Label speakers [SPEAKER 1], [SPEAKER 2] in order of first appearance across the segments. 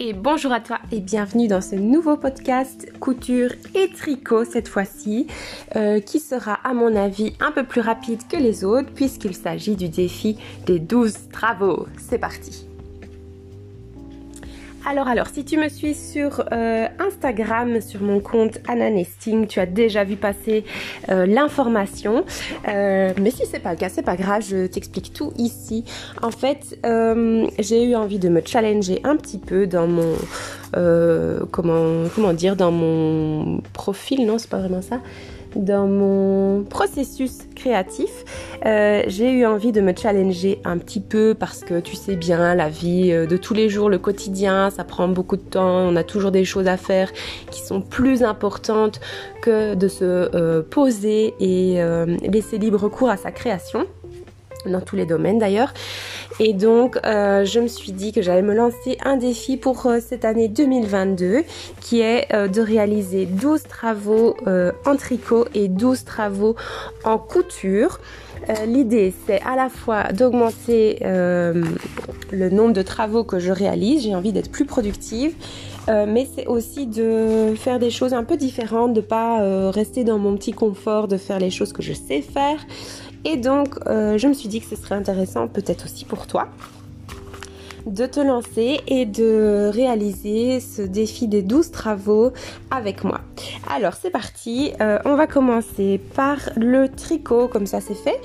[SPEAKER 1] et bonjour à toi et bienvenue dans ce nouveau podcast couture et tricot cette fois-ci euh, qui sera à mon avis un peu plus rapide que les autres puisqu'il s'agit du défi des 12 travaux. C'est parti alors, alors, si tu me suis sur euh, Instagram, sur mon compte Anna Nesting, tu as déjà vu passer euh, l'information. Euh, mais si c'est pas le cas, c'est pas grave, je t'explique tout ici. En fait, j'ai eu envie de me challenger un petit peu dans mon comment comment dire dans mon profil, non, c'est pas vraiment ça dans mon processus créatif, euh, j'ai eu envie de me challenger un petit peu parce que tu sais bien, la vie euh, de tous les jours, le quotidien, ça prend beaucoup de temps, on a toujours des choses à faire qui sont plus importantes que de se euh, poser et laisser libre cours à sa création dans tous les domaines d'ailleurs. Et donc, euh, je me suis dit que j'allais me lancer un défi pour euh, cette année 2022 qui est euh, de réaliser 12 travaux en tricot et 12 travaux en couture. L'idée, c'est à la fois d'augmenter le nombre de travaux que je réalise, j'ai envie d'être plus productive, mais c'est aussi de faire des choses un peu différentes, de pas rester dans mon petit confort, de faire les choses que je sais faire et donc, euh, je me suis dit que ce serait intéressant peut-être aussi pour toi de te lancer et de réaliser ce défi des 12 travaux avec moi. Alors c'est parti, euh, on va commencer par le tricot, comme ça c'est fait.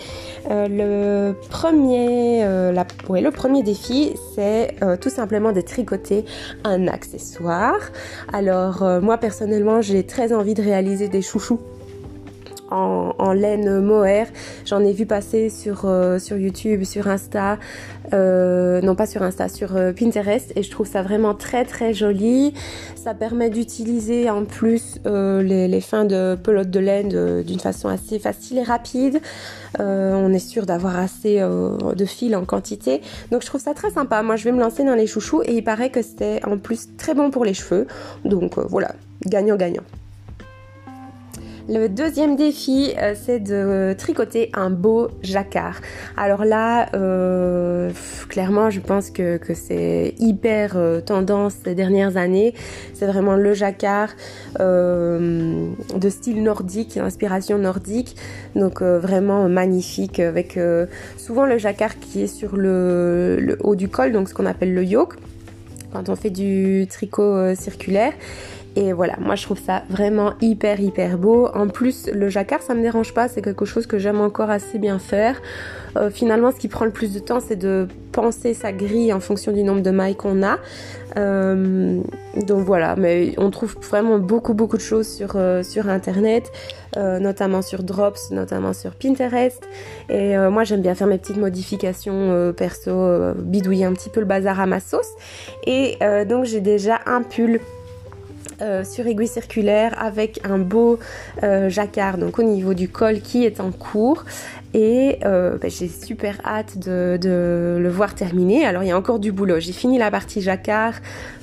[SPEAKER 1] Euh, le, premier, le premier défi, c'est tout simplement de tricoter un accessoire. Alors moi personnellement, j'ai très envie de réaliser des chouchous en, laine mohair. J'en ai vu passer sur, euh, YouTube, sur Insta, euh, non pas sur Insta, sur euh, Pinterest et je trouve ça vraiment très très joli. Ça permet d'utiliser en plus les, fins de pelote de laine d'une façon assez facile et rapide. on est sûr d'avoir assez de fil en quantité. Donc je trouve ça très sympa. Moi je vais me lancer dans les chouchous et il paraît que c'est en plus très bon pour les cheveux. Donc voilà, gagnant-gagnant. Le deuxième défi, euh, c'est de tricoter un beau jacquard. Alors là, euh, clairement, je pense que, c'est hyper euh, tendance ces dernières années. C'est vraiment le jacquard de style nordique, inspiration nordique. Donc vraiment magnifique avec souvent le jacquard qui est sur le, le haut du col, donc ce qu'on appelle le yoke quand on fait du tricot circulaire et voilà, moi je trouve ça vraiment hyper hyper beau. En plus, le jacquard, ça me dérange pas, c'est quelque chose que j'aime encore assez bien faire. Euh, finalement, ce qui prend le plus de temps, c'est de penser sa grille en fonction du nombre de mailles qu'on a. Euh, donc voilà, mais on trouve vraiment beaucoup beaucoup de choses sur euh, sur internet, notamment sur Drops, notamment sur Pinterest. Et moi, j'aime bien faire mes petites modifications perso, bidouiller un petit peu le bazar à ma sauce. Et donc j'ai déjà un pull euh, sur aiguille circulaire avec un beau euh, jacquard donc au niveau du col qui est en cours et euh, ben, j'ai super hâte de, le voir terminer. Alors il y a encore du boulot. J'ai fini la partie jacquard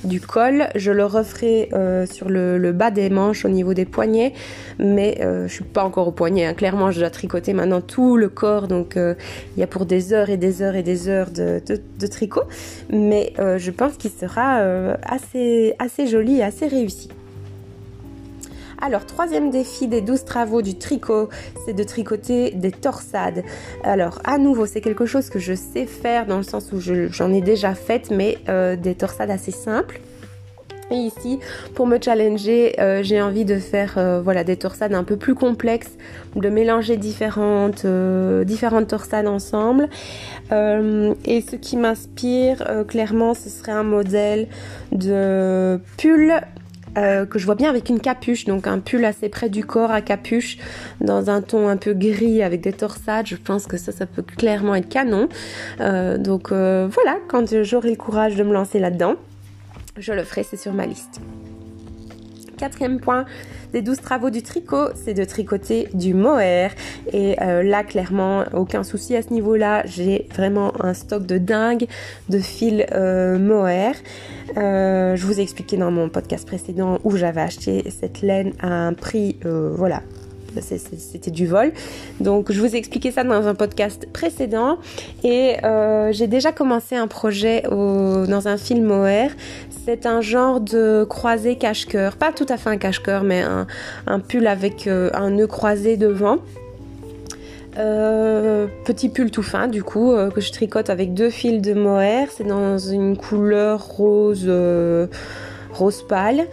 [SPEAKER 1] du col. Je le referai sur le, bas des manches au niveau des poignets, mais je suis pas encore au poignet. Hein. Clairement, je dois tricoter maintenant tout le corps, donc il y a pour des heures et des heures et des heures de, tricot. Mais je pense qu'il sera assez joli, et assez réussi. Alors, troisième défi des 12 travaux du tricot, c'est de tricoter des torsades. Alors, à nouveau, c'est quelque chose que je sais faire dans le sens où j'en ai déjà fait, mais euh, des torsades assez simples. Et ici, pour me challenger, euh, j'ai envie de faire euh, voilà des torsades un peu plus complexes, de mélanger différentes différentes torsades ensemble. et ce qui m'inspire clairement, ce serait un modèle de pull euh, que je vois bien avec une capuche, donc un pull assez près du corps à capuche, dans un ton un peu gris avec des torsades. Je pense que ça, ça peut clairement être canon. Euh, donc euh, voilà, quand j'aurai le courage de me lancer là-dedans, je le ferai, c'est sur ma liste. Quatrième point des 12 travaux du tricot, c'est de tricoter du mohair. Et euh, là, clairement, aucun souci à ce niveau-là. J'ai vraiment un stock de dingue de fils euh, mohair. Euh, je vous ai expliqué dans mon podcast précédent où j'avais acheté cette laine à un prix, voilà, c'était du vol. Donc je vous ai expliqué ça dans un podcast précédent et euh, j'ai déjà commencé un projet dans un film OR. C'est un genre de croisé cache-cœur, pas tout à fait un cache-cœur, mais un, pull avec euh, un nœud croisé devant. Euh, petit pull tout fin du coup que je tricote avec deux fils de mohair. C'est dans une couleur rose rose pâle.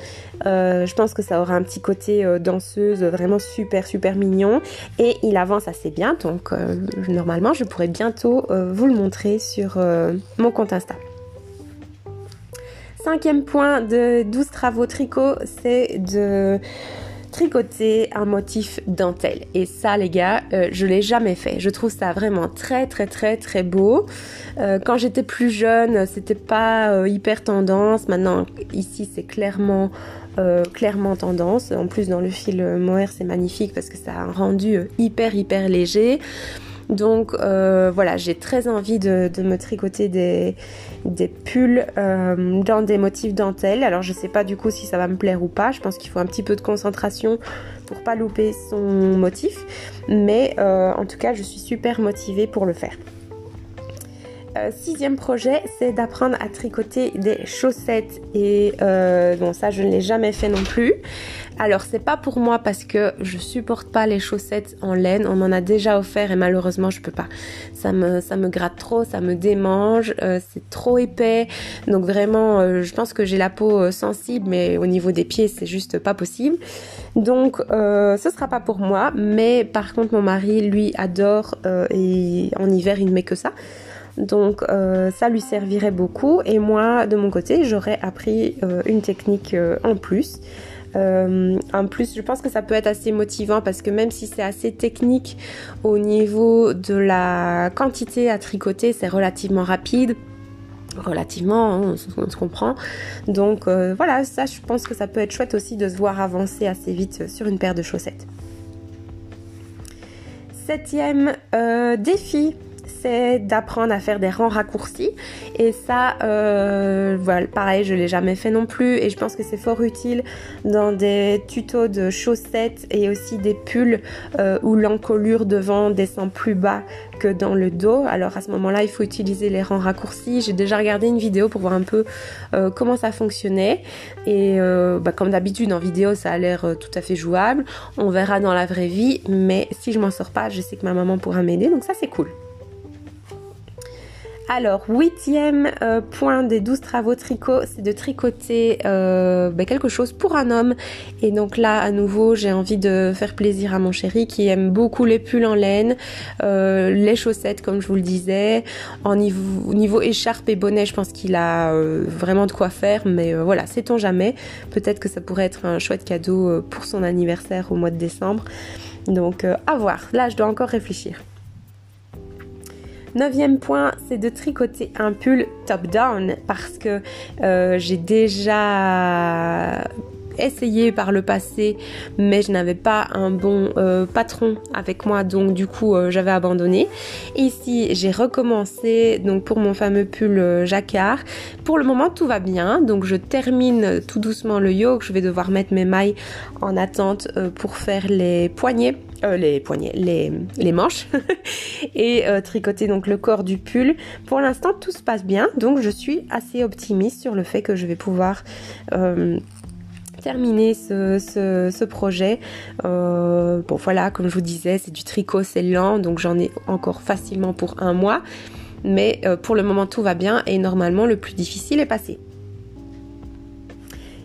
[SPEAKER 1] Euh, je pense que ça aura un petit côté euh, danseuse vraiment super super mignon et il avance assez bien donc euh, normalement je pourrais bientôt vous le montrer sur mon compte Insta. Cinquième point de 12 travaux tricot, c'est de tricoter un motif dentelle. Et ça, les gars, euh, je l'ai jamais fait. Je trouve ça vraiment très, très, très, très beau. Euh, quand j'étais plus jeune, c'était pas euh, hyper tendance. Maintenant, ici, c'est clairement, clairement tendance. En plus, dans le fil mohair, c'est magnifique parce que ça a un rendu hyper, hyper léger. Donc euh, voilà, j'ai très envie de, me tricoter des, pulls euh, dans des motifs dentelle. Alors je sais pas du coup si ça va me plaire ou pas. Je pense qu'il faut un petit peu de concentration pour pas louper son motif. Mais euh, en tout cas, je suis super motivée pour le faire. Sixième projet, c'est d'apprendre à tricoter des chaussettes et bon ça je ne l'ai jamais fait non plus. Alors c'est pas pour moi parce que je supporte pas les chaussettes en laine. On m'en a déjà offert et malheureusement je peux pas. Ça me ça me gratte trop, ça me démange, euh, c'est trop épais. Donc vraiment, euh, je pense que j'ai la peau euh, sensible, mais au niveau des pieds c'est juste pas possible. Donc ce sera pas pour moi. Mais par contre mon mari lui adore et en hiver il ne met que ça. Donc ça lui servirait beaucoup et moi de mon côté j'aurais appris une technique en plus. Euh, en plus, je pense que ça peut être assez motivant parce que même si c'est assez technique au niveau de la quantité à tricoter, c'est relativement rapide relativement, hein, on, se comprend. Donc euh, voilà, ça je pense que ça peut être chouette aussi de se voir avancer assez vite sur une paire de chaussettes. Septième euh, défi c'est d'apprendre à faire des rangs raccourcis. Et ça, euh, voilà, pareil, je l'ai jamais fait non plus. Et je pense que c'est fort utile dans des tutos de chaussettes et aussi des pulls euh, où l'encolure devant descend plus bas que dans le dos. Alors à ce moment-là, il faut utiliser les rangs raccourcis. J'ai déjà regardé une vidéo pour voir un peu euh, comment ça fonctionnait. Et bah, comme d'habitude en vidéo, ça a l'air tout à fait jouable. On verra dans la vraie vie. Mais si je m'en sors pas, je sais que ma maman pourra m'aider. Donc ça, c'est cool. Alors, huitième euh, point des douze travaux tricot, c'est de tricoter euh, ben, quelque chose pour un homme. Et donc là, à nouveau, j'ai envie de faire plaisir à mon chéri qui aime beaucoup les pulls en laine, euh, les chaussettes, comme je vous le disais. En niveau, niveau écharpe et bonnet, je pense qu'il a vraiment de quoi faire. Mais voilà, sait-on jamais. Peut-être que ça pourrait être un chouette cadeau pour son anniversaire au mois de décembre. Donc, à voir. Là, je dois encore réfléchir. Neuvième point, c'est de tricoter un pull top-down parce que euh, j'ai déjà essayé par le passé, mais je n'avais pas un bon euh, patron avec moi, donc du coup euh, j'avais abandonné. Ici j'ai recommencé donc pour mon fameux pull jacquard. Pour le moment tout va bien, donc je termine tout doucement le yoke. Je vais devoir mettre mes mailles en attente pour faire les poignets euh, les poignets, les, manches et euh, tricoter donc le corps du pull. Pour l'instant, tout se passe bien, donc je suis assez optimiste sur le fait que je vais pouvoir euh, terminer ce, ce, projet. bon voilà, comme je vous disais, c'est du tricot, c'est lent, donc j'en ai encore facilement pour un mois. Mais pour le moment, tout va bien et normalement, le plus difficile est passé.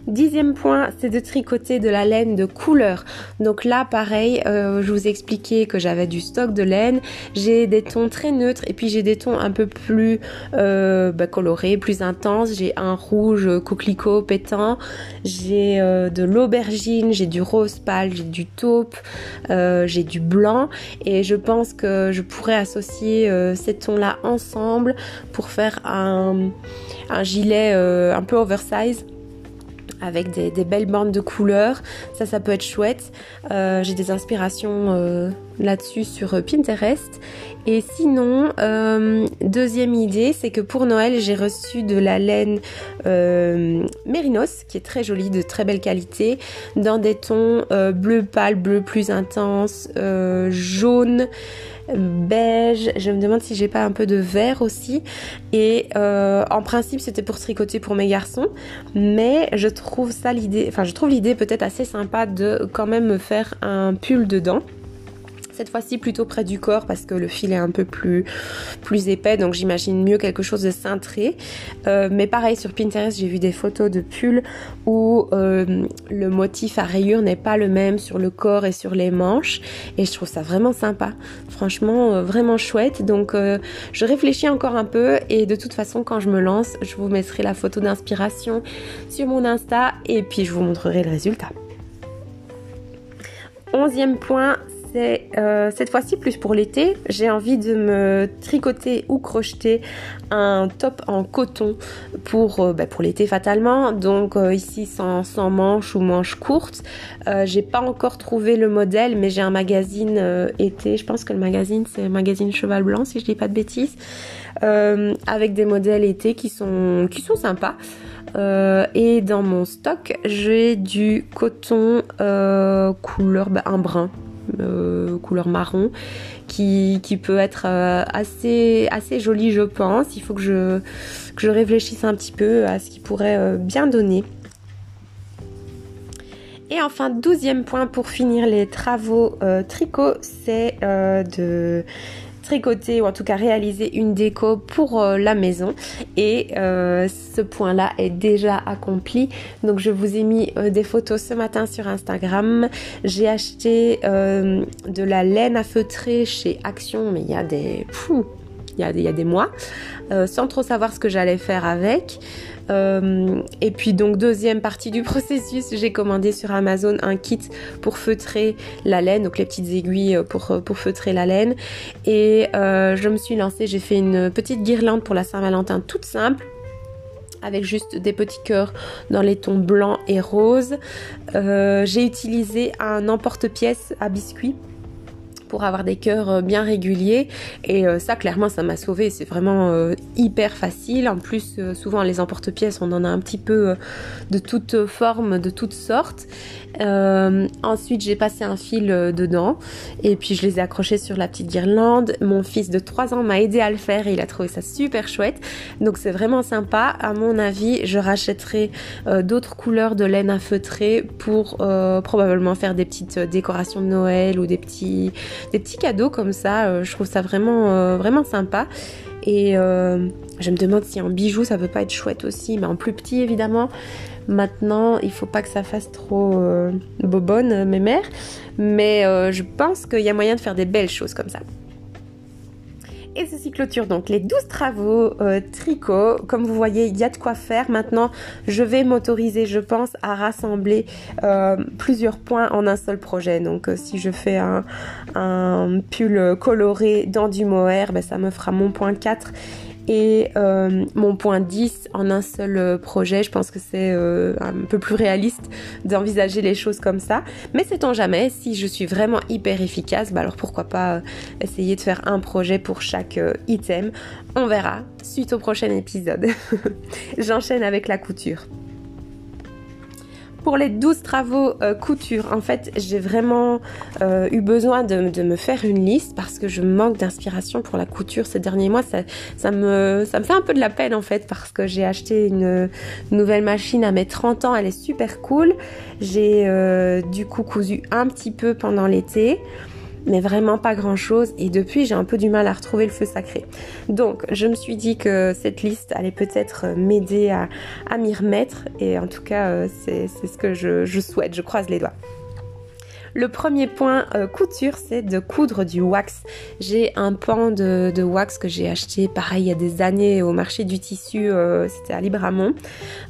[SPEAKER 1] Dixième point, c'est de tricoter de la laine de couleur. Donc là, pareil, euh, je vous ai expliqué que j'avais du stock de laine. J'ai des tons très neutres et puis j'ai des tons un peu plus euh, bah, colorés, plus intenses. J'ai un rouge coquelicot pétant, j'ai euh, de l'aubergine, j'ai du rose pâle, j'ai du taupe, j'ai du blanc et je pense que je pourrais associer ces tons-là ensemble pour faire un, un gilet un peu oversize avec des, belles bandes de couleurs. Ça, ça peut être chouette. Euh, j'ai des inspirations euh, là-dessus sur Pinterest. Et sinon, deuxième idée, c'est que pour Noël, j'ai reçu de la laine Mérinos, qui est très jolie, de très belle qualité, dans des tons bleu pâle, bleu plus intense, jaune beige. Je me demande si j'ai pas un peu de vert aussi. Et euh, en principe, c'était pour tricoter pour mes garçons, mais je trouve ça l'idée, enfin je trouve l'idée peut-être assez sympa de quand même me faire un pull dedans. Cette fois-ci plutôt près du corps parce que le fil est un peu plus, plus épais, donc j'imagine mieux quelque chose de cintré. Euh, mais pareil, sur Pinterest, j'ai vu des photos de pulls où euh, le motif à rayures n'est pas le même sur le corps et sur les manches. Et je trouve ça vraiment sympa. Franchement, euh, vraiment chouette. Donc je réfléchis encore un peu et de toute façon, quand je me lance, je vous mettrai la photo d'inspiration sur mon Insta et puis je vous montrerai le résultat. Onzième point, euh, cette fois-ci plus pour l'été. J'ai envie de me tricoter ou crocheter un top en coton pour, euh, bah, pour l'été fatalement. Donc euh, ici sans, sans manches ou manches courtes. j'ai pas encore trouvé le modèle, mais j'ai un magazine été. Je pense que le magazine c'est magazine Cheval Blanc si je dis pas de bêtises. avec des modèles été qui sont, qui sont sympas. et dans mon stock, j'ai du coton couleur bah, un brun, euh, couleur marron qui, peut être euh, assez, assez joli je pense. Il faut que je, je réfléchisse un petit peu à ce qui pourrait euh, bien donner. Et enfin, douzième point pour finir les travaux tricot, c'est de tricoter ou en tout cas réaliser une déco pour euh, la maison. Et euh, ce point là est déjà accompli. Donc je vous ai mis euh, des photos ce matin sur Instagram. J'ai acheté de la laine à feutrer chez Action mais il y a des il y a, il y a des mois sans trop savoir ce que j'allais faire avec euh, et puis donc deuxième partie du processus, j'ai commandé sur Amazon un kit pour feutrer la laine, donc les petites aiguilles pour, pour feutrer la laine. Et euh, je me suis lancée, j'ai fait une petite guirlande pour la Saint-Valentin toute simple avec juste des petits cœurs dans les tons blancs et roses. Euh, j'ai utilisé un emporte-pièce à biscuits pour avoir des cœurs euh, bien réguliers. Et euh, ça, clairement, ça m'a sauvé. C'est vraiment euh, hyper facile. En plus, souvent, les emporte-pièces, on en a un petit peu de toutes formes, de toutes sortes. Ensuite, j'ai passé un fil dedans et puis je les ai accrochés sur la petite guirlande. Mon fils de 3 ans m'a aidé à le faire et il a trouvé ça super chouette. Donc, c'est vraiment sympa. À mon avis, je rachèterai d'autres couleurs de laine à feutrer pour probablement faire des petites décorations de Noël ou des petits cadeaux comme ça. Euh, je trouve ça vraiment, euh, vraiment sympa. Et euh, je me demande si en bijou ça peut pas être chouette aussi, mais en plus petit évidemment. Maintenant, il faut pas que ça fasse trop bobonne, mes mères. Mais je pense qu'il y a moyen de faire des belles choses comme ça. Et ceci clôture donc les 12 travaux euh, tricot. Comme vous voyez, il y a de quoi faire. Maintenant, je vais m'autoriser, je pense, à rassembler euh, plusieurs points en un seul projet. Donc, euh, si je fais un, un, pull coloré dans du mohair, ben, ça me fera mon point 4 et euh, mon point 10 en un seul euh, projet. Je pense que c'est euh, un peu plus réaliste d'envisager les choses comme ça. Mais sait-on jamais, si je suis vraiment hyper efficace, bah alors pourquoi pas essayer de faire un projet pour chaque item. On verra suite au prochain épisode. J'enchaîne avec la couture pour les 12 travaux euh, couture, en fait, j'ai vraiment euh, eu besoin de, me faire une liste parce que je manque d'inspiration pour la couture ces derniers mois. Ça, me fait un peu de la peine en fait parce que j'ai acheté une nouvelle machine à mes 30 ans. Elle est super cool. J'ai euh, du coup cousu un petit peu pendant l'été mais vraiment pas grand chose. Et depuis, j'ai un peu du mal à retrouver le feu sacré. Donc, je me suis dit que cette liste allait peut-être m'aider à, m'y remettre. Et en tout cas, euh, c'est ce que je souhaite. Je croise les doigts. Le premier point euh, couture, c'est de coudre du wax. J'ai un pan de, wax que j'ai acheté, pareil, il y a des années au marché du tissu, euh, c'était à Libramont.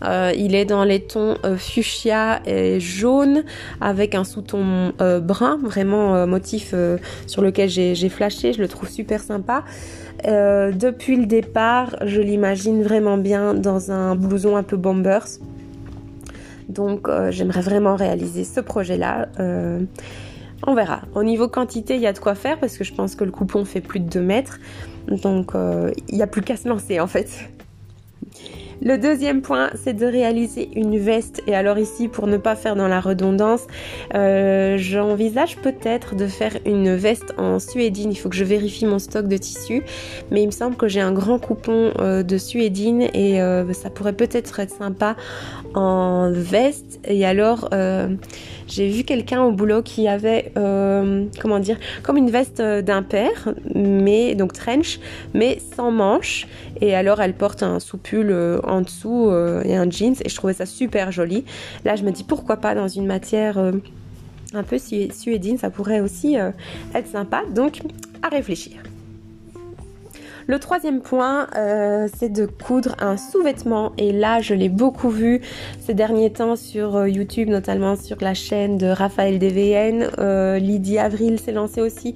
[SPEAKER 1] Euh, il est dans les tons fuchsia et jaune, avec un sous-ton brun, vraiment motif sur lequel j'ai flashé, je le trouve super sympa. depuis le départ, je l'imagine vraiment bien dans un blouson un peu bombers. Donc euh, j'aimerais vraiment réaliser ce projet-là. Euh, On verra. Au niveau quantité, il y a de quoi faire parce que je pense que le coupon fait plus de 2 mètres. Donc euh, il n'y a plus qu'à se lancer en fait. Le deuxième point, c'est de réaliser une veste. Et alors ici, pour ne pas faire dans la redondance, euh, j'envisage peut-être de faire une veste en suédine. Il faut que je vérifie mon stock de tissu. Mais il me semble que j'ai un grand coupon euh, de suédine et euh, ça pourrait peut-être être sympa en veste. Et alors, j'ai vu quelqu'un au boulot qui avait, comment dire, comme une veste d'un père, mais donc trench, mais sans manches. Et alors, elle porte un soupule en dessous euh, et un jeans et je trouvais ça super joli. Là, je me dis pourquoi pas dans une matière euh, un peu suédine, ça pourrait aussi euh, être sympa. Donc, à réfléchir. Le troisième point, euh, c'est de coudre un sous-vêtement. Et là, je l'ai beaucoup vu ces derniers temps sur euh, YouTube, notamment sur la chaîne de Raphaël DVN. Euh, Lydie Avril s'est lancée aussi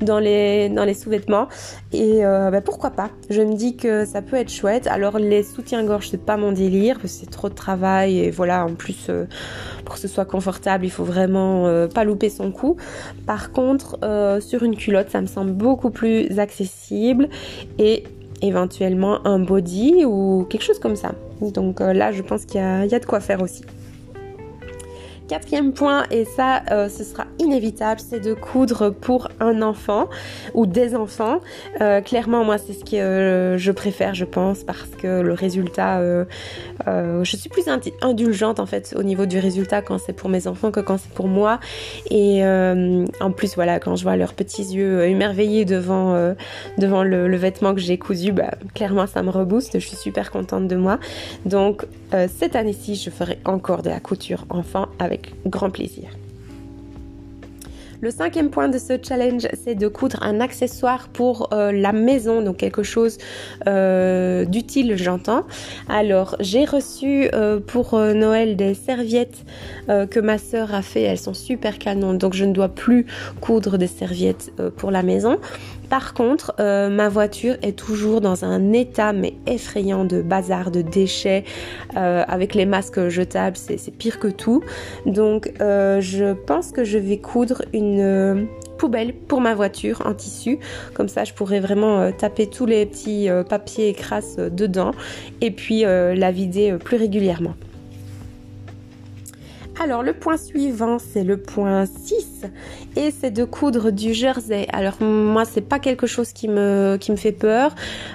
[SPEAKER 1] dans les, dans les sous-vêtements. Et bah, pourquoi pas Je me dis que ça peut être chouette. Alors les soutiens-gorge, c'est pas mon délire, c'est trop de travail. Et voilà, en plus, pour que ce soit confortable, il faut vraiment pas louper son coup. Par contre, sur une culotte, ça me semble beaucoup plus accessible et éventuellement un body ou quelque chose comme ça. Donc euh, là, je pense qu'il y, a de quoi faire aussi. Quatrième point, et ça, euh, ce sera inévitable, c'est de coudre pour un enfant ou des enfants. Euh, clairement, moi, c'est ce que euh, je préfère, je pense, parce que le résultat, je suis plus indulgente en fait au niveau du résultat quand c'est pour mes enfants que quand c'est pour moi. Et en plus, voilà, quand je vois leurs petits yeux émerveillés devant le, vêtement que j'ai cousu, bah, clairement, ça me rebooste. Je suis super contente de moi. Donc cette année-ci, je ferai encore de la couture enfant avec grand plaisir. Le cinquième point de ce challenge, c'est de coudre un accessoire pour euh, la maison, donc quelque chose euh, d'utile, j'entends. Alors, j'ai reçu euh, pour Noël des serviettes que ma sœur a fait. Elles sont super canon, donc je ne dois plus coudre des serviettes pour la maison. Par contre, euh, ma voiture est toujours dans un état mais effrayant de bazar, de déchets. Euh, avec les masques jetables, c'est pire que tout. Donc, euh, je pense que je vais coudre une poubelle pour ma voiture en tissu. Comme ça, je pourrais vraiment taper tous les petits papiers et crasses dedans et puis la vider plus régulièrement. Alors le point suivant, c'est le point 6 et c'est de coudre du jersey. Alors moi, c'est pas quelque chose qui me, fait peur.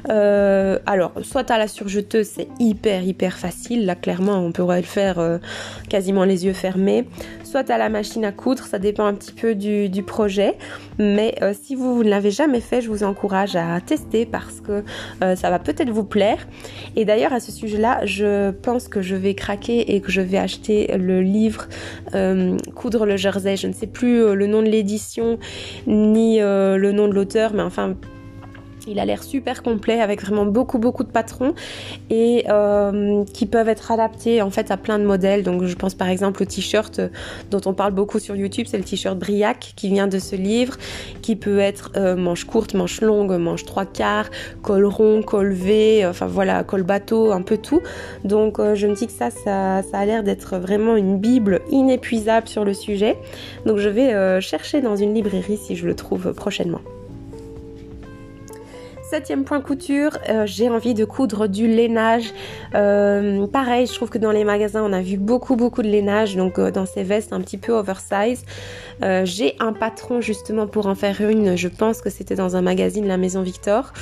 [SPEAKER 1] Euh, alors, soit à la surjeteuse, c'est hyper hyper facile. Là, clairement, on pourrait le faire euh, quasiment les yeux fermés soit à la machine à coudre, ça dépend un petit peu du, projet. Mais euh, si vous ne l'avez jamais fait, je vous encourage à tester parce que euh, ça va peut-être vous plaire. Et d'ailleurs, à ce sujet-là, je pense que je vais craquer et que je vais acheter le livre euh, Coudre le jersey. Je ne sais plus le nom de l'édition ni le nom de l'auteur, mais enfin il a l'air super complet avec vraiment beaucoup beaucoup de patrons et euh, qui peuvent être adaptés en fait à plein de modèles. Donc je pense par exemple au t-shirt dont on parle beaucoup sur YouTube, c'est le t-shirt Briac qui vient de ce livre, qui peut être euh, manche courte, manche longue, manche trois quarts, col rond, col V, enfin voilà, col bateau, un peu tout. Donc euh, je me dis que ça, ça a l'air d'être vraiment une bible inépuisable sur le sujet. Donc je vais chercher dans une librairie si je le trouve prochainement. Septième point couture, euh, j'ai envie de coudre du lainage. Euh, pareil, je trouve que dans les magasins, on a vu beaucoup beaucoup de lainage, donc euh, dans ces vestes un petit peu oversize. j'ai un patron justement pour en faire une, je pense que c'était dans un magazine La Maison Victor.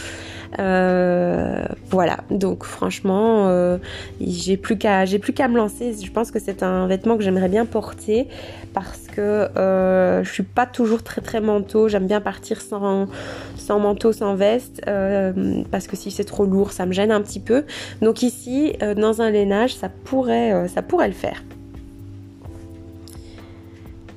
[SPEAKER 1] voilà, donc franchement, j'ai plus qu'à j'ai plus qu'à me lancer. Je pense que c'est un vêtement que j'aimerais bien porter parce que je suis pas toujours très très manteau. J'aime bien partir sans sans manteau, sans veste. Euh, parce que si c'est trop lourd, ça me gêne un petit peu. Donc ici, euh, dans un lainage, ça pourrait, euh, ça pourrait le faire.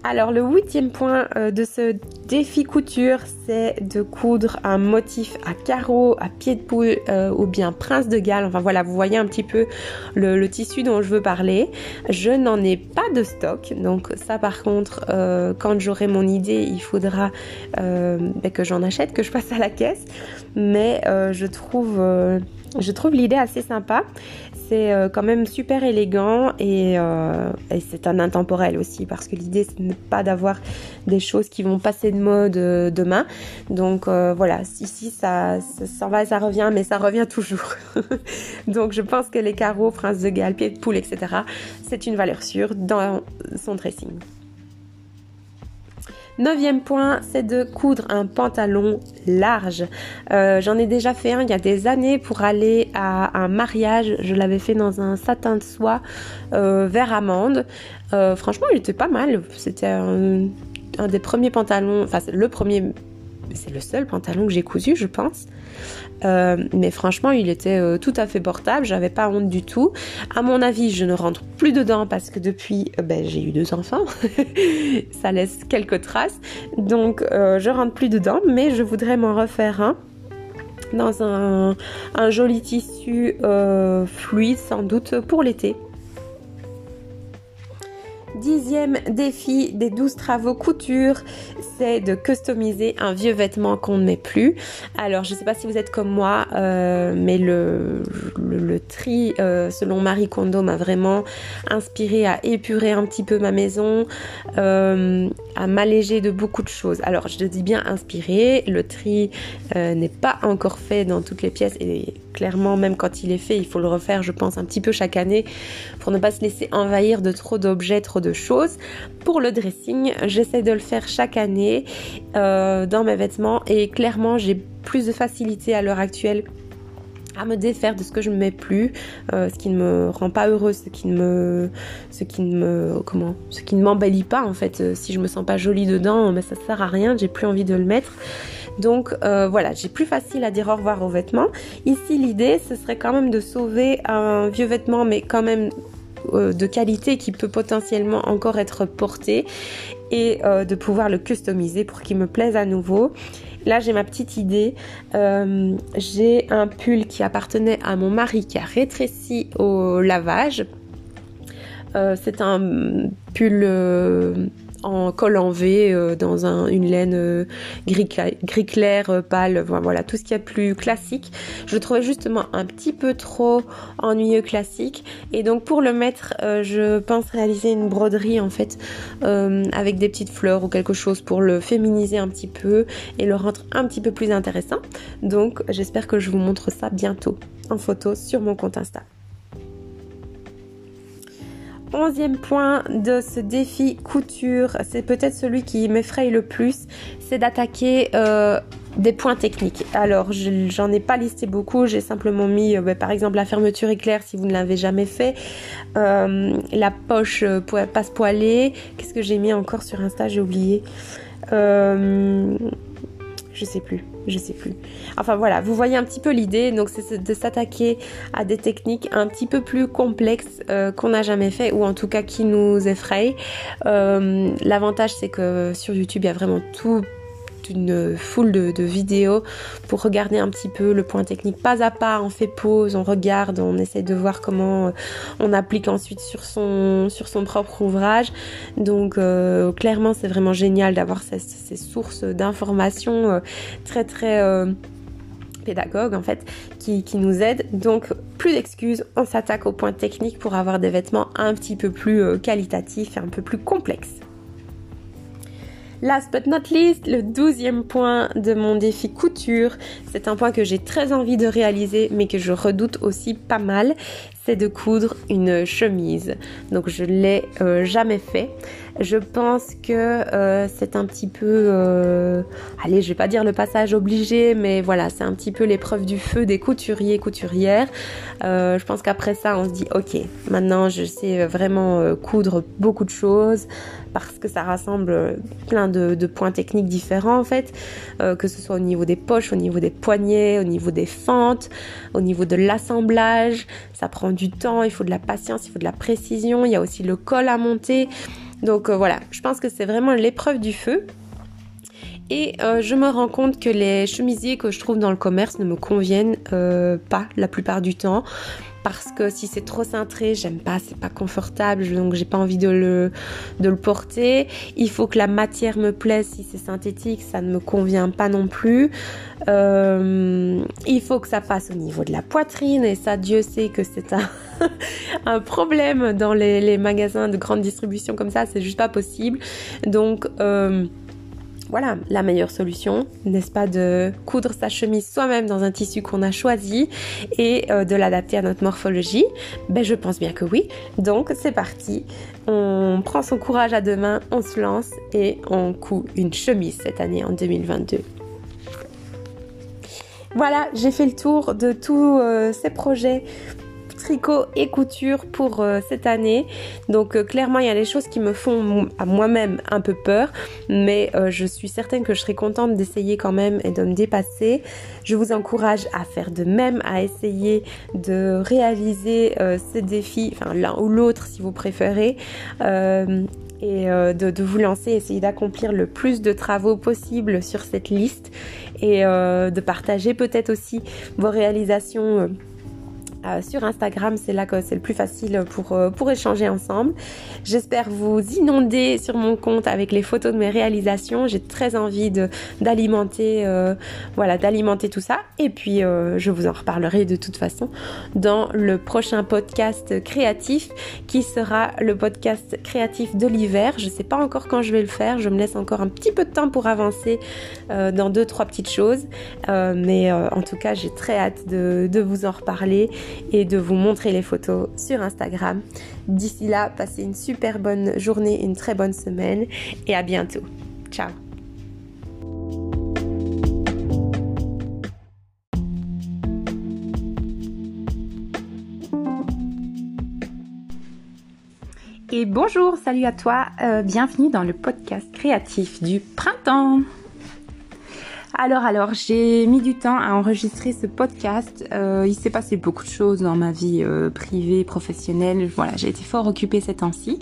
[SPEAKER 1] Alors le huitième point de ce défi couture, c'est de coudre un motif à carreaux, à pied de poule ou bien prince de Galles. Enfin voilà, vous voyez un petit peu le, tissu dont je veux parler. Je n'en ai pas de stock, donc ça par contre, quand j'aurai mon idée, il faudra ben, que j'en achète, que je passe à la caisse mais euh, je trouve, euh, je trouve l'idée assez sympa.
[SPEAKER 2] Euh, quand même super élégant et, euh, et c'est un intemporel aussi parce que l'idée ce n'est pas d'avoir des choses qui vont passer de mode euh, demain. Donc voilà, ici ça, ça s'en va et ça revient, mais ça revient toujours. Donc je pense que les carreaux, prince de Galles, pied de poule, etc., c'est une valeur sûre dans son dressing. Neuvième point, c'est de coudre un pantalon large. Euh, j'en ai déjà fait un il y a des années pour aller à un mariage. Je l'avais fait dans un satin de soie euh, vert amande. Euh, franchement, il était pas mal. C'était un, un, des premiers pantalons, enfin le premier, c'est le seul pantalon que j'ai cousu, je pense. Euh, mais franchement, il était euh, tout à fait portable, j'avais pas honte du tout. À mon avis, je ne rentre plus dedans parce que depuis, euh, ben, j'ai eu deux enfants, ça laisse quelques traces. Donc, je rentre plus dedans, mais je voudrais m'en refaire un dans un, un joli tissu fluide sans doute pour l'été. Dixième défi des 12 travaux couture, c'est de customiser un vieux vêtement qu'on ne met plus. Alors je ne sais pas si vous êtes comme moi, euh, mais le, tri euh, selon Marie Kondo m'a vraiment inspiré à épurer un petit peu ma maison, euh, à m'alléger de beaucoup de choses. Alors je dis bien inspiré, le tri n'est pas encore fait dans toutes les pièces et clairement même quand il est fait il faut le refaire je pense un petit peu chaque année pour ne pas se laisser envahir de trop d'objets, trop choses. Pour le dressing, j'essaie de le faire chaque année euh, dans mes vêtements et clairement j'ai plus de facilité à l'heure actuelle à me défaire de ce que je ne mets plus, euh, ce qui ne me rend pas heureuse, ce qui ne me, ce qui ne me, comment, ce qui ne m'embellit pas en fait. Euh, si je me sens pas jolie dedans, mais ça sert à rien, j'ai plus envie de le mettre. Donc voilà, j'ai plus facile à dire au revoir aux vêtements. Ici, l'idée, ce serait quand même de sauver un vieux vêtement, mais quand même euh, de qualité qui peut potentiellement encore être porté et euh, de pouvoir le customiser pour qu'il me plaise à nouveau. Là, j'ai ma petite idée. Euh, j'ai un pull qui appartenait à mon mari qui a rétréci au lavage. c'est un pull en col en V euh, dans une laine euh, gris, clair, euh, pâle, voilà, tout ce qui est plus classique. Je trouvais justement un petit peu trop ennuyeux classique et donc pour le mettre, je pense réaliser une broderie en fait avec des petites fleurs ou quelque chose pour le féminiser un petit peu et le rendre un petit peu plus intéressant. Donc j'espère que je vous montre ça bientôt en photo sur mon compte Insta. Onzième point de ce défi couture, c'est peut-être celui qui m'effraie le plus, c'est d'attaquer euh, des points techniques. Alors, j'en ai pas listé beaucoup, j'ai simplement mis, euh, bah, par exemple, la fermeture éclair si vous ne l'avez jamais fait, euh, la poche passe poilée. Qu'est-ce que j'ai mis encore sur Insta? J'ai oublié. Je sais plus je sais plus. Enfin voilà, vous voyez un petit peu l'idée, donc c'est de s'attaquer à des techniques un petit peu plus complexes euh, qu'on n'a jamais fait ou en tout cas qui nous effrayent. Euh, l'avantage c'est que sur YouTube il y a vraiment tout une foule de, vidéos pour regarder un petit peu le point technique pas à pas, on fait pause, on regarde, on essaie de voir comment euh, on applique ensuite sur son, propre ouvrage. Donc euh, clairement c'est vraiment génial d'avoir ces, sources d'informations euh, très très pédagogues en fait qui, qui, nous aident. Donc plus d'excuses, on s'attaque au point technique pour avoir des vêtements un petit peu plus qualitatifs et un peu plus complexes. Last but not least, le douzième point de mon défi couture, c'est un point que j'ai très envie de réaliser mais que je redoute aussi pas mal, c'est de coudre une chemise. Donc je l'ai euh, jamais fait. Je pense que euh, c'est un petit peu, euh, allez, je vais pas dire le passage obligé, mais voilà, c'est un petit peu l'épreuve du feu des couturiers, couturières. je pense qu'après ça, on se dit, ok, maintenant je sais vraiment coudre beaucoup de choses parce que ça rassemble plein de, de points techniques différents en fait, que ce soit au niveau des poches, au niveau des poignets, au niveau des fentes, au niveau de l'assemblage. Ça prend du temps, il faut de la patience, il faut de la précision, il y a aussi le col à monter. Donc euh, voilà, je pense que c'est vraiment l'épreuve du feu. Et euh, je me rends compte que les chemisiers que je trouve dans le commerce ne me conviennent euh, pas la plupart du temps.
[SPEAKER 1] Parce que si c'est trop cintré, j'aime pas, c'est pas confortable, donc j'ai pas envie de le, porter. Il faut que la matière me plaise, si c'est synthétique, ça ne me convient pas non plus. Euh, il faut que ça passe au niveau de la poitrine, et ça, Dieu sait que c'est un, problème dans les, les, magasins de grande distribution comme ça, c'est juste pas possible. Donc, euh, voilà, la meilleure solution, n'est-ce pas, de coudre sa chemise soi-même dans un tissu qu'on a choisi et euh, de l'adapter à notre morphologie? Ben je pense bien que oui. Donc c'est parti, on prend son courage à deux mains, on se lance et on coud une chemise cette année en 2022. Voilà, j'ai fait le tour de tous euh, ces projets tricot et couture pour euh, cette année. Donc euh, clairement, il y a des choses qui me font à moi-même un peu peur, mais euh, je suis certaine que je serai contente d'essayer quand même et de me dépasser. Je vous encourage à faire de même, à essayer de réaliser ces défis, enfin l'un ou l'autre si vous préférez. et de, de, vous lancer, essayer d'accomplir le plus de travaux possible sur cette liste et de partager peut-être aussi vos réalisations euh, sur Instagram, c'est là que c'est le plus facile pour, euh, pour échanger ensemble. J'espère vous inonder sur mon compte avec les photos de mes réalisations. J'ai très envie d'alimenter euh, voilà, d'alimenter tout ça et puis je vous en reparlerai de toute façon dans le prochain podcast créatif qui sera le podcast créatif de l'hiver. Je sais pas encore quand je vais le faire, je me laisse encore un petit peu de temps pour avancer dans deux trois petites choses mais en tout cas, j'ai très hâte de, de vous en reparler et de vous montrer les photos sur Instagram. D'ici là, passez une super bonne journée, une très bonne semaine et à bientôt. Ciao Et bonjour, salut à toi, euh, bienvenue dans le podcast créatif du printemps. Alors, alors, j'ai mis du temps à enregistrer ce podcast. Euh, il s'est passé beaucoup de choses dans ma vie euh, privée, professionnelle. Voilà, j'ai été fort occupée ces temps-ci.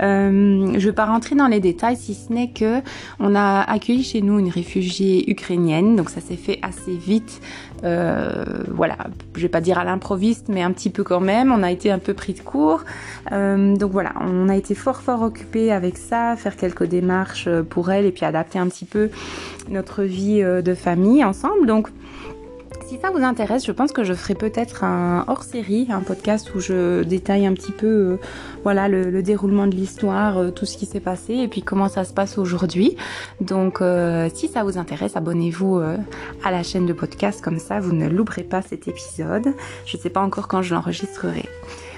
[SPEAKER 1] Euh, je ne vais pas rentrer dans les détails, si ce n'est que on a accueilli chez nous une réfugiée ukrainienne, donc ça s'est fait assez vite. Euh, voilà, je vais pas dire à l'improviste, mais un petit peu quand même. On a été un peu pris de court. Euh, donc voilà, on a été fort fort occupé avec ça, faire quelques démarches pour elle et puis adapter un petit peu notre vie de famille ensemble. Donc si ça vous intéresse, je pense que je ferai peut-être un hors-série, un podcast où je détaille un petit peu euh, voilà le, déroulement de l'histoire, euh, tout ce qui s'est passé et puis comment ça se passe aujourd'hui. Donc euh, si ça vous intéresse, abonnez-vous à la chaîne de podcast comme ça vous ne louperez pas cet épisode. Je ne sais pas encore quand je l'enregistrerai.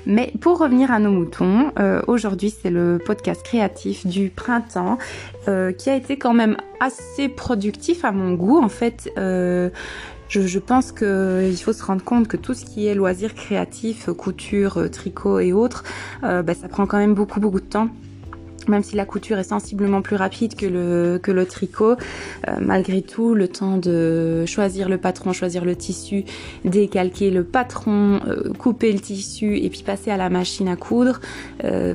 [SPEAKER 1] Mais pour revenir à nos moutons, aujourd'hui c'est le podcast créatif du printemps qui a été quand même assez productif à mon goût. En fait, je, pense qu'il faut se rendre compte que tout ce qui est loisirs créatifs, couture, tricot et autres, euh, bah, ça prend quand même beaucoup beaucoup de temps. Même si la couture est sensiblement plus rapide que le, que le tricot, euh, malgré tout, le temps de choisir le patron, choisir le tissu, décalquer le patron, euh, couper le tissu et puis passer à la machine à coudre,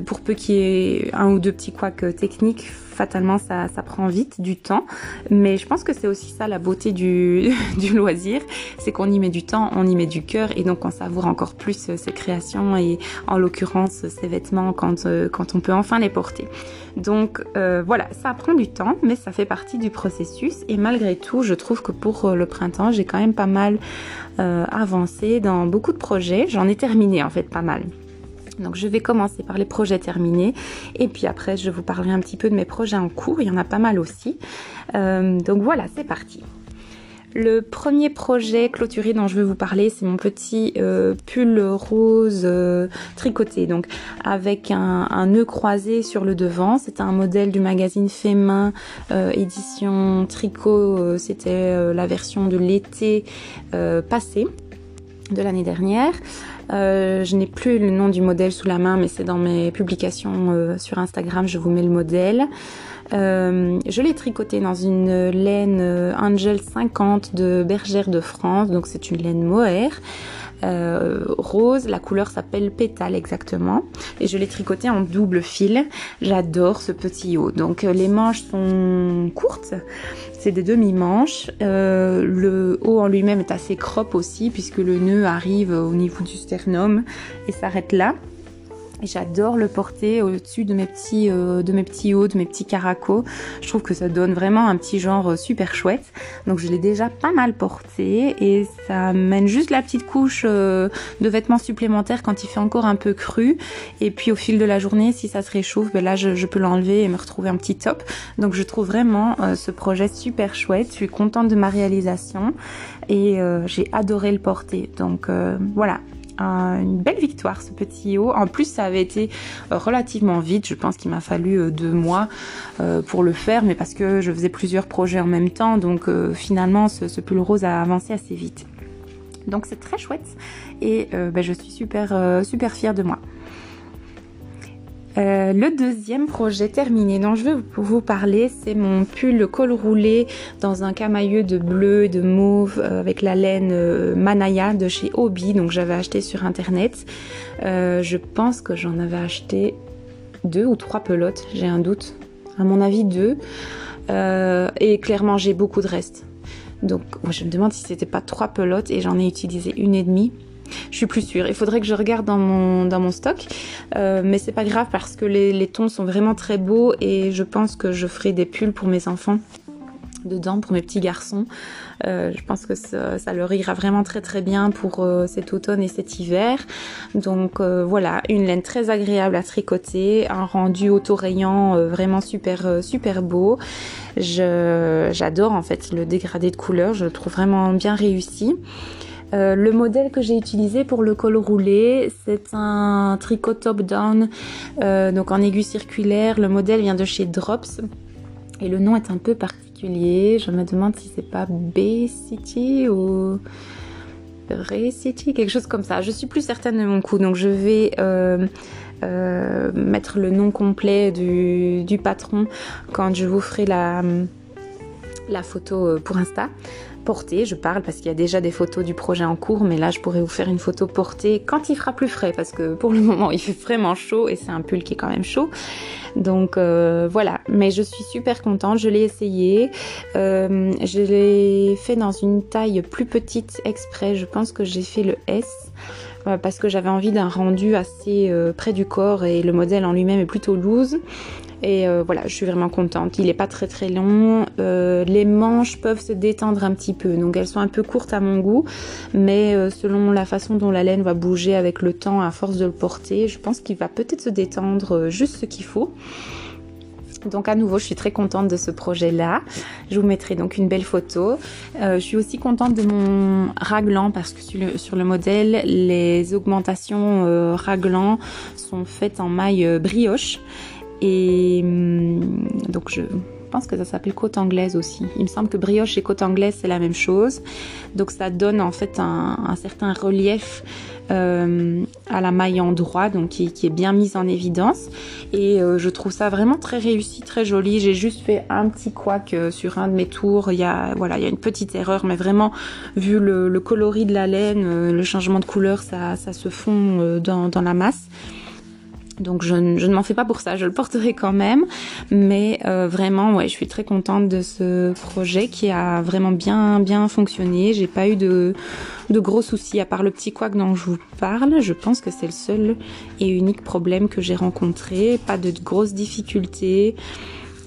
[SPEAKER 1] pour peu qu'il y ait un ou deux petits couacs techniques, fatalement ça, prend vite du temps. Mais je pense que c'est aussi ça la beauté du, loisir, c'est qu'on y met du temps, on y met du cœur et donc on savoure encore plus euh, ses créations et en l'occurrence ses vêtements quand, euh, quand on peut enfin les porter. Donc euh, voilà, ça prend du temps, mais ça fait partie du processus et malgré tout, je trouve que pour le printemps, j'ai quand même pas mal avancé dans beaucoup de projets. J'en ai terminé en fait pas mal. Donc je vais commencer par les projets terminés et puis après je vous parlerai un petit peu de mes projets en cours, il y en a pas mal aussi. Euh, donc voilà, c'est parti. Le premier projet clôturé dont je vais vous parler, c'est mon petit euh, pull rose euh, tricoté, donc avec un, nœud croisé sur le devant. C'est un modèle du magazine Fait Main, édition tricot. C'était la version de l'été passé de l'année dernière. Euh, je n'ai plus le nom du modèle sous la main, mais c'est dans mes publications euh, sur Instagram, je vous mets le modèle. je l'ai tricoté dans une laine Angel 50 de Bergère de France, donc c'est une laine mohair. Euh, rose. La couleur s'appelle pétale exactement. Et je l'ai tricoté en double fil. J'adore ce petit haut. Donc euh, les manches sont courtes. C'est des demi-manches. Euh, le haut en lui-même est assez crop aussi puisque le nœud arrive au niveau du sternum et s'arrête là. J'adore le porter au-dessus de mes petits euh, hauts, de mes petits caracos. Je trouve que ça donne vraiment un petit genre euh, super chouette. Donc je l'ai déjà pas mal porté et ça mène juste la petite couche euh, de vêtements supplémentaires quand il fait encore un peu cru. Et puis au fil de la journée, si ça se réchauffe, ben là je, je peux l'enlever et me retrouver un petit top. Donc je trouve vraiment ce projet super chouette. Je suis contente de ma réalisation et j'ai adoré le porter. Donc voilà, une belle victoire ce petit haut. En plus, ça avait été euh, relativement vite. Je pense qu'il m'a fallu euh, deux mois euh, pour le faire, mais parce que je faisais plusieurs projets en même temps. Donc finalement, ce, pull rose a avancé assez vite. Donc c'est très chouette et ben, je suis super super fière de moi. Euh, le deuxième projet terminé dont je veux vous parler, c'est mon pull col roulé dans un camailleux de bleu et de mauve euh, avec la laine euh, Manaya de chez Obi. Donc j'avais acheté sur internet. je pense que j'en avais acheté deux ou trois pelotes, j'ai un doute. À mon avis deux. et clairement j'ai beaucoup de restes. Donc je me demande si c'était pas trois pelotes et j'en ai utilisé une et demie. Je suis plus sûre. Il faudrait que je regarde dans mon, stock. Euh, mais c'est pas grave parce que les, les tons sont vraiment très beaux et je pense que je ferai des pulls pour mes enfants dedans pour mes petits garçons. Euh, je pense que ça, leur ira vraiment très très bien pour euh, cet automne et cet hiver. Donc voilà, une laine très agréable à tricoter, un rendu auto-rayant vraiment super super beau. J'adore en fait le dégradé de couleurs, je le trouve vraiment bien réussi. Euh, le modèle que j'ai utilisé pour le col roulé, c'est un tricot top-down, euh, donc en aiguille circulaire. Le modèle vient de chez Drops et le nom est un peu particulier. Je me demande si c'est pas B-City ou Ray-City, quelque chose comme ça. Je suis plus certaine de mon coup, donc je vais euh, mettre le nom complet du, patron quand je vous ferai la photo pour Insta Je parle parce qu'il y a déjà des photos du projet en cours, mais là je pourrais vous faire une photo portée quand il fera plus frais parce que pour le moment il fait vraiment chaud et c'est un pull qui est quand même chaud. Donc euh, voilà, mais je suis super contente, je l'ai essayé. Euh, je l'ai fait dans une taille plus petite exprès, je pense que j'ai fait le S euh, parce que j'avais envie d'un rendu assez près du corps et le modèle en lui-même est plutôt loose. Et euh, voilà, je suis vraiment contente. Il n'est pas très très long. Euh, les manches peuvent se détendre un petit peu. Donc elles sont un peu courtes à mon goût. Mais euh, selon la façon dont la laine va bouger avec le temps à force de le porter, je pense qu'il va peut-être se détendre juste ce qu'il faut. Donc à nouveau, je suis très contente de ce projet-là. Je vous mettrai donc une belle photo. je suis aussi contente de mon raglan parce que sur le, sur le modèle, les augmentations raglan sont faites en maille brioche et hum, donc je pense que ça s'appelle côte anglaise aussi. Il me semble que brioche et côte anglaise c'est la même chose. Donc ça donne en fait un, certain relief euh, à la maille en droit, donc qui, est bien mise en évidence. Et euh, je trouve ça vraiment très réussi, très joli. J'ai juste fait un petit couac euh, sur un de mes tours. Il y a voilà, il y a une petite erreur, mais vraiment vu le, coloris de la laine, le changement de couleur, ça, se fond dans la masse. Donc je, ne m'en fais pas pour ça, je le porterai quand même. Mais euh, vraiment, ouais, je suis très contente de ce projet qui a vraiment bien bien fonctionné. J'ai pas eu de, de gros soucis à part le petit couac dont je vous parle. Je pense que c'est le seul et unique problème que j'ai rencontré. Pas de grosses difficultés.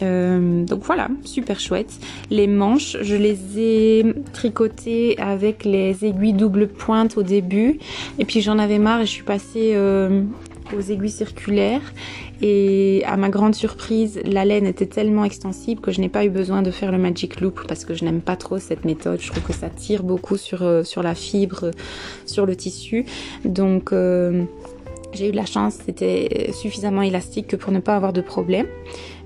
[SPEAKER 1] Euh, donc voilà, super chouette. Les manches, je les ai tricotées avec les aiguilles double pointe au début. Et puis j'en avais marre et je suis passée euh, aux aiguilles circulaires et à ma grande surprise, la laine était tellement extensible que je n'ai pas eu besoin de faire le magic loop parce que je n'aime pas trop cette méthode. Je trouve que ça tire beaucoup sur, euh, la fibre, sur le tissu. Donc euh, j'ai eu de la chance, c'était suffisamment élastique que pour ne pas avoir de problème.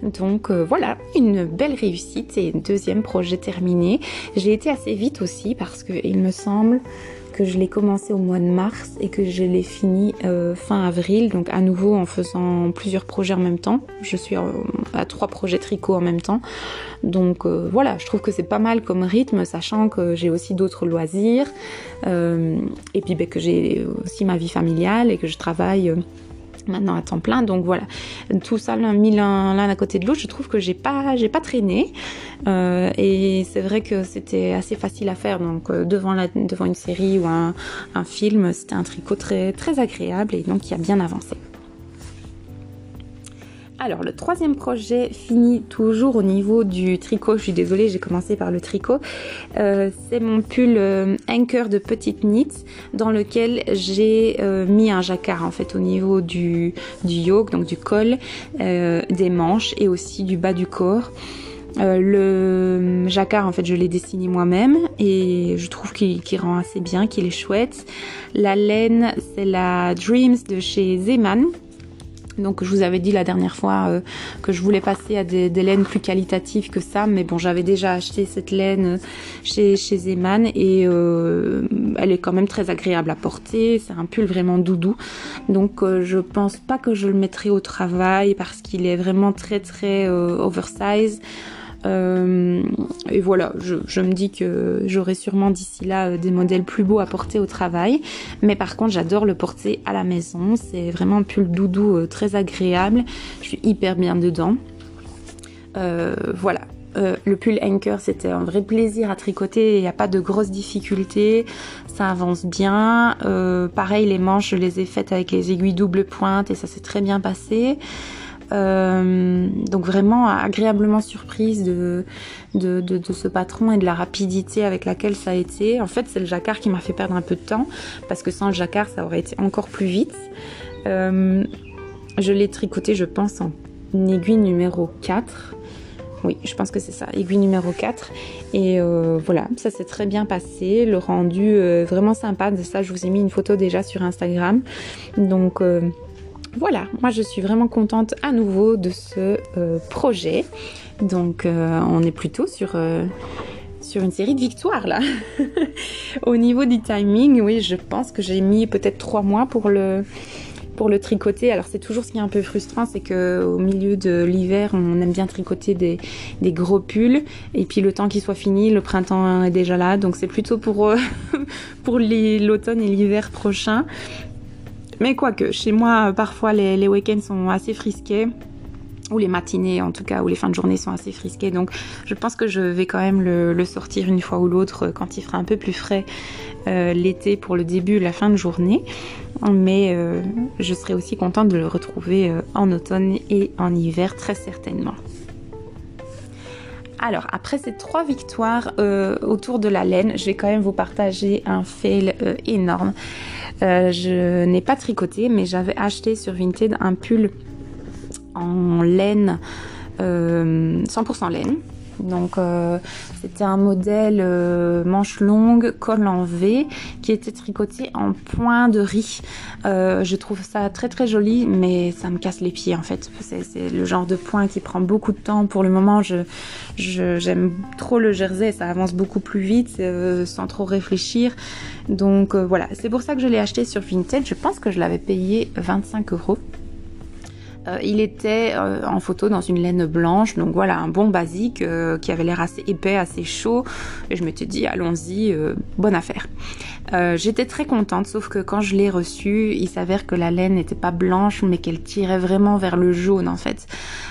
[SPEAKER 1] Donc euh, voilà, une belle réussite et deuxième projet terminé. J'ai été assez vite aussi parce que il me semble que je l'ai commencé au mois de mars et que je l'ai fini euh, fin avril, donc à nouveau en faisant plusieurs projets en même temps. Je suis à trois projets tricot en même temps. Donc voilà, je trouve que c'est pas mal comme rythme, sachant que j'ai aussi d'autres loisirs et puis ben, que j'ai aussi ma vie familiale et que je travaille maintenant à temps plein. Donc voilà, tout ça l'un mis l'un à côté de l'autre, je trouve que j'ai pas j'ai pas traîné euh, et c'est vrai que c'était assez facile à faire. Donc euh, devant une série ou un, un film, c'était un tricot très très agréable et donc qui a bien avancé. Alors le troisième projet finit toujours au niveau du tricot. Je suis désolée, j'ai commencé par le tricot. Euh, c'est mon pull euh, Anchor de petite knit dans lequel j'ai euh, mis un jacquard en fait au niveau du, du yoke, donc du col, des manches et aussi du bas du corps. le jacquard, en fait, je l'ai dessiné moi-même et je trouve qu'il rend assez bien, qu'il est chouette. La laine, c'est la Dreams de chez Zeman. Donc je vous avais dit la dernière fois euh, que je voulais passer à des, laines plus qualitatives que ça, mais bon j'avais déjà acheté cette laine chez, chez Zeman et euh, elle est quand même très agréable à porter, c'est un pull vraiment doudou. Donc euh, je pense pas que je le mettrai au travail parce qu'il est vraiment très très oversize. Euh, et voilà, je, me dis que j'aurai sûrement d'ici là euh, des modèles plus beaux à porter au travail. Mais par contre, j'adore le porter à la maison. C'est vraiment un pull doudou euh, très agréable. Je suis hyper bien dedans. voilà, le pull Anchor, c'était un vrai plaisir à tricoter. Il n'y a pas de grosses difficultés. Ça avance bien. pareil, les manches, je les ai faites avec les aiguilles double pointe et ça s'est très bien passé. Euh, donc vraiment agréablement surprise de, ce patron et de la rapidité avec laquelle ça a été. En fait, c'est le jacquard qui m'a fait perdre un peu de temps parce que sans le jacquard, ça aurait été encore plus vite. Euh, je l'ai tricoté, je pense, en aiguille numéro 4. Oui, je pense que c'est ça, aiguille numéro 4. Et euh, voilà, ça s'est très bien passé. Le rendu vraiment sympa. De ça, je vous ai mis une photo déjà sur Instagram. Donc voilà, moi je suis vraiment contente à nouveau de ce euh, projet. Donc euh, on est plutôt sur, euh, sur une série de victoires là. Au niveau du timing, oui, je pense que j'ai mis peut-être trois mois pour le, tricoter. Alors c'est toujours ce qui est un peu frustrant, c'est que au milieu de l'hiver, on aime bien tricoter des, des, gros pulls et puis le temps qu'il soit fini, le printemps est déjà là. Donc c'est plutôt pour pour l'automne et l'hiver prochain. Mais quoique, chez moi, parfois les, week-ends sont assez frisqués ou les matinées en tout cas, ou les fins de journée sont assez frisquées. Donc je pense que je vais quand même le, sortir une fois ou l'autre quand il fera un peu plus frais euh, l'été pour le début, la fin de journée. Mais euh, je serai aussi contente de le retrouver euh, en automne et en hiver très certainement. Alors, après ces trois victoires autour de la laine, je vais quand même vous partager un fail énorme. Euh, je n'ai pas tricoté, mais j'avais acheté sur Vinted un pull en laine, 100% euh, laine. Donc euh, c'était un modèle manche longue, col en V, qui était tricoté en point de riz. je trouve ça très très joli, mais ça me casse les pieds en fait. C'est le genre de point qui prend beaucoup de temps. Pour le moment, j'aime trop le jersey, ça avance beaucoup plus vite sans trop réfléchir. Donc euh, voilà, c'est pour ça que je l'ai acheté sur Vinted. Je pense que je l'avais payé 25 euros. Euh, il était euh, en photo dans une laine blanche, donc voilà, un bon basique qui avait l'air assez épais, assez chaud. Et je m'étais dit, allons-y, bonne affaire. J'étais très contente, sauf que quand je l'ai reçu, il s'avère que la laine n'était pas blanche, mais qu'elle tirait vraiment vers le jaune en fait.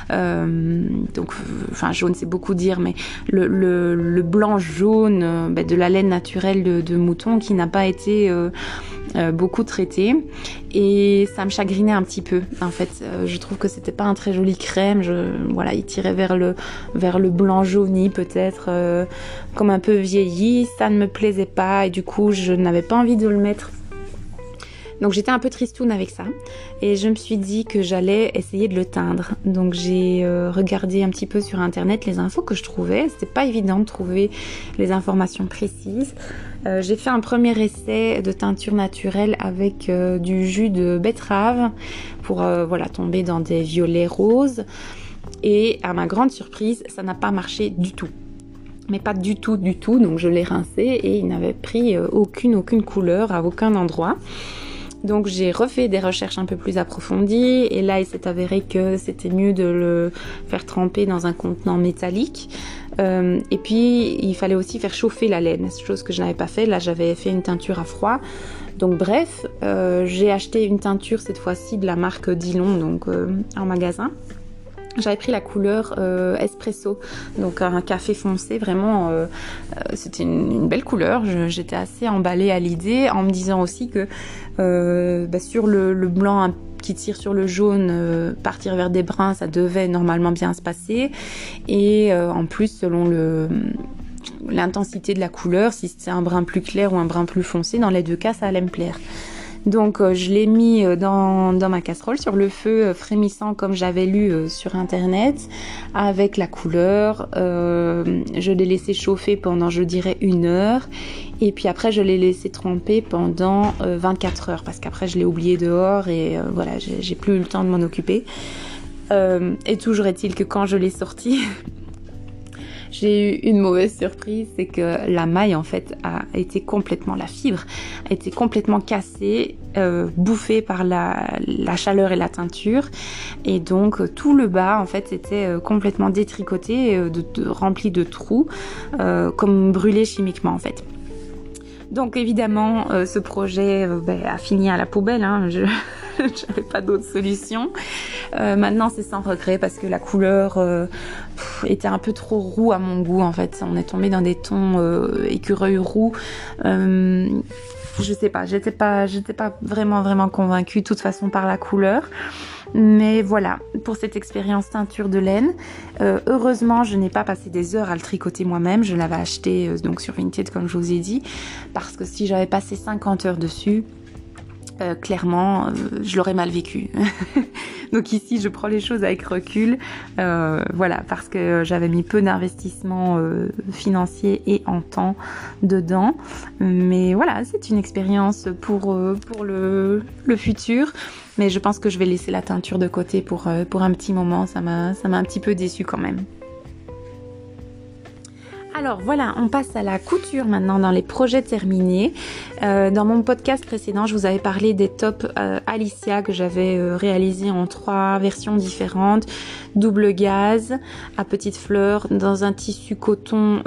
[SPEAKER 1] donc, enfin, jaune c'est beaucoup dire, mais le, blanc jaune ben, de la laine naturelle de, mouton qui n'a pas été euh, beaucoup traité. Et ça me chagrinait un petit peu en fait. Euh, je trouve que c'était pas un très joli crème. Voilà il tirait vers le vers le blanc jauni peut-être euh, comme un peu vieilli. Ça ne me plaisait pas et du coup je n'avais pas envie de le mettre donc j'étais un peu tristoune avec ça et je me suis dit que j'allais essayer de le teindre. Donc j'ai regardé un petit peu sur internet les infos que je trouvais. C'était pas évident de trouver les informations précises. Euh, j'ai fait un premier essai de teinture naturelle avec euh, du jus de betterave pour euh, voilà tomber dans des violets roses. Et à ma grande surprise, ça n'a pas marché du tout. Mais pas du tout, du tout. Donc je l'ai rincé et il n'avait pris aucune, aucune couleur à aucun endroit. Donc j'ai refait des recherches un peu plus approfondies et là il s'est avéré que c'était mieux de le faire tremper dans un contenant métallique. Euh, et puis il fallait aussi faire chauffer la laine, chose que je n'avais pas fait. Là j'avais fait une teinture à froid. Donc bref, euh, j'ai acheté une teinture cette fois-ci de la marque Dillon donc euh, en magasin. J'avais pris la couleur euh, espresso, donc un café foncé, vraiment, euh, euh, c'était une, belle couleur. J'étais assez emballée à l'idée, en me disant aussi que bah, sur le, le, blanc qui tire sur le jaune, partir vers des bruns, ça devait normalement bien se passer. Et en plus, selon le l'intensité de la couleur, si c'est un brun plus clair ou un brun plus foncé, dans les deux cas, ça allait me plaire. Donc euh, je l'ai mis euh, dans, ma casserole sur le feu euh, frémissant comme j'avais lu sur internet avec la couleur. je l'ai laissé chauffer pendant je dirais une heure et puis après je l'ai laissé tremper pendant 24 heures parce qu'après je l'ai oublié dehors et voilà j'ai plus eu le temps de m'en occuper. et toujours est-il que quand je l'ai sorti j'ai eu une mauvaise surprise, c'est que la maille en fait a été complètement, la fibre a été complètement cassée, euh, bouffée par la, chaleur et la teinture, et donc tout le bas en fait était euh, complètement détricoté, euh, rempli de trous, comme brûlé chimiquement en fait. Donc évidemment, ce projet ben, a fini à la poubelle. Hein. Je n'avais pas d'autre solution. maintenant, c'est sans regret parce que la couleur était un peu trop roux à mon goût en fait. On est tombé dans des tons euh, écureuils roux. Euh, je sais pas, j'étais pas, vraiment vraiment convaincue de toute façon par la couleur. Mais voilà, pour cette expérience teinture de laine, euh, heureusement, je n'ai pas passé des heures à le tricoter moi-même. Je l'avais acheté donc sur Vinted, comme je vous ai dit, parce que si j'avais passé 50 heures dessus, euh, clairement, euh, je l'aurais mal vécu. Donc ici, je prends les choses avec recul, euh, voilà, parce que j'avais mis peu d'investissement financier et en temps dedans. Mais voilà, c'est une expérience pour pour le, le futur. Mais je pense que je vais laisser la teinture de côté pour pour un petit moment. Ça m'a ça m'a un petit peu déçu quand même. Alors voilà, on passe à la couture maintenant dans les projets terminés. Euh, dans mon podcast précédent, je vous avais parlé des tops euh, Alicia que j'avais euh, réalisés en trois versions différentes. Double gaz, à petites fleurs, dans un tissu coton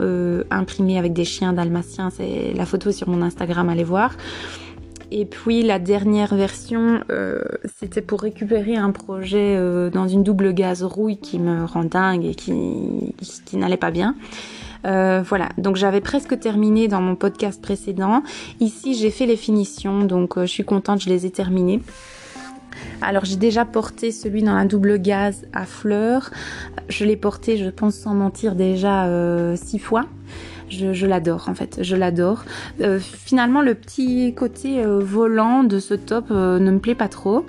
[SPEAKER 1] imprimé avec des chiens dalmatiens. C'est la photo sur mon Instagram, allez voir. Et puis la dernière version, c'était pour récupérer un projet dans une double gaz rouille qui me rend dingue et qui n'allait pas bien. Euh, voilà, donc j'avais presque terminé dans mon podcast précédent. Ici, j'ai fait les finitions, donc euh, je suis contente, je les ai terminées. Alors j'ai déjà porté celui dans la double gaz à fleurs. Je l'ai porté, je pense sans mentir, déjà euh, six fois. Je, l'adore en fait, je l'adore. finalement, le petit côté volant de ce top ne me plaît pas trop.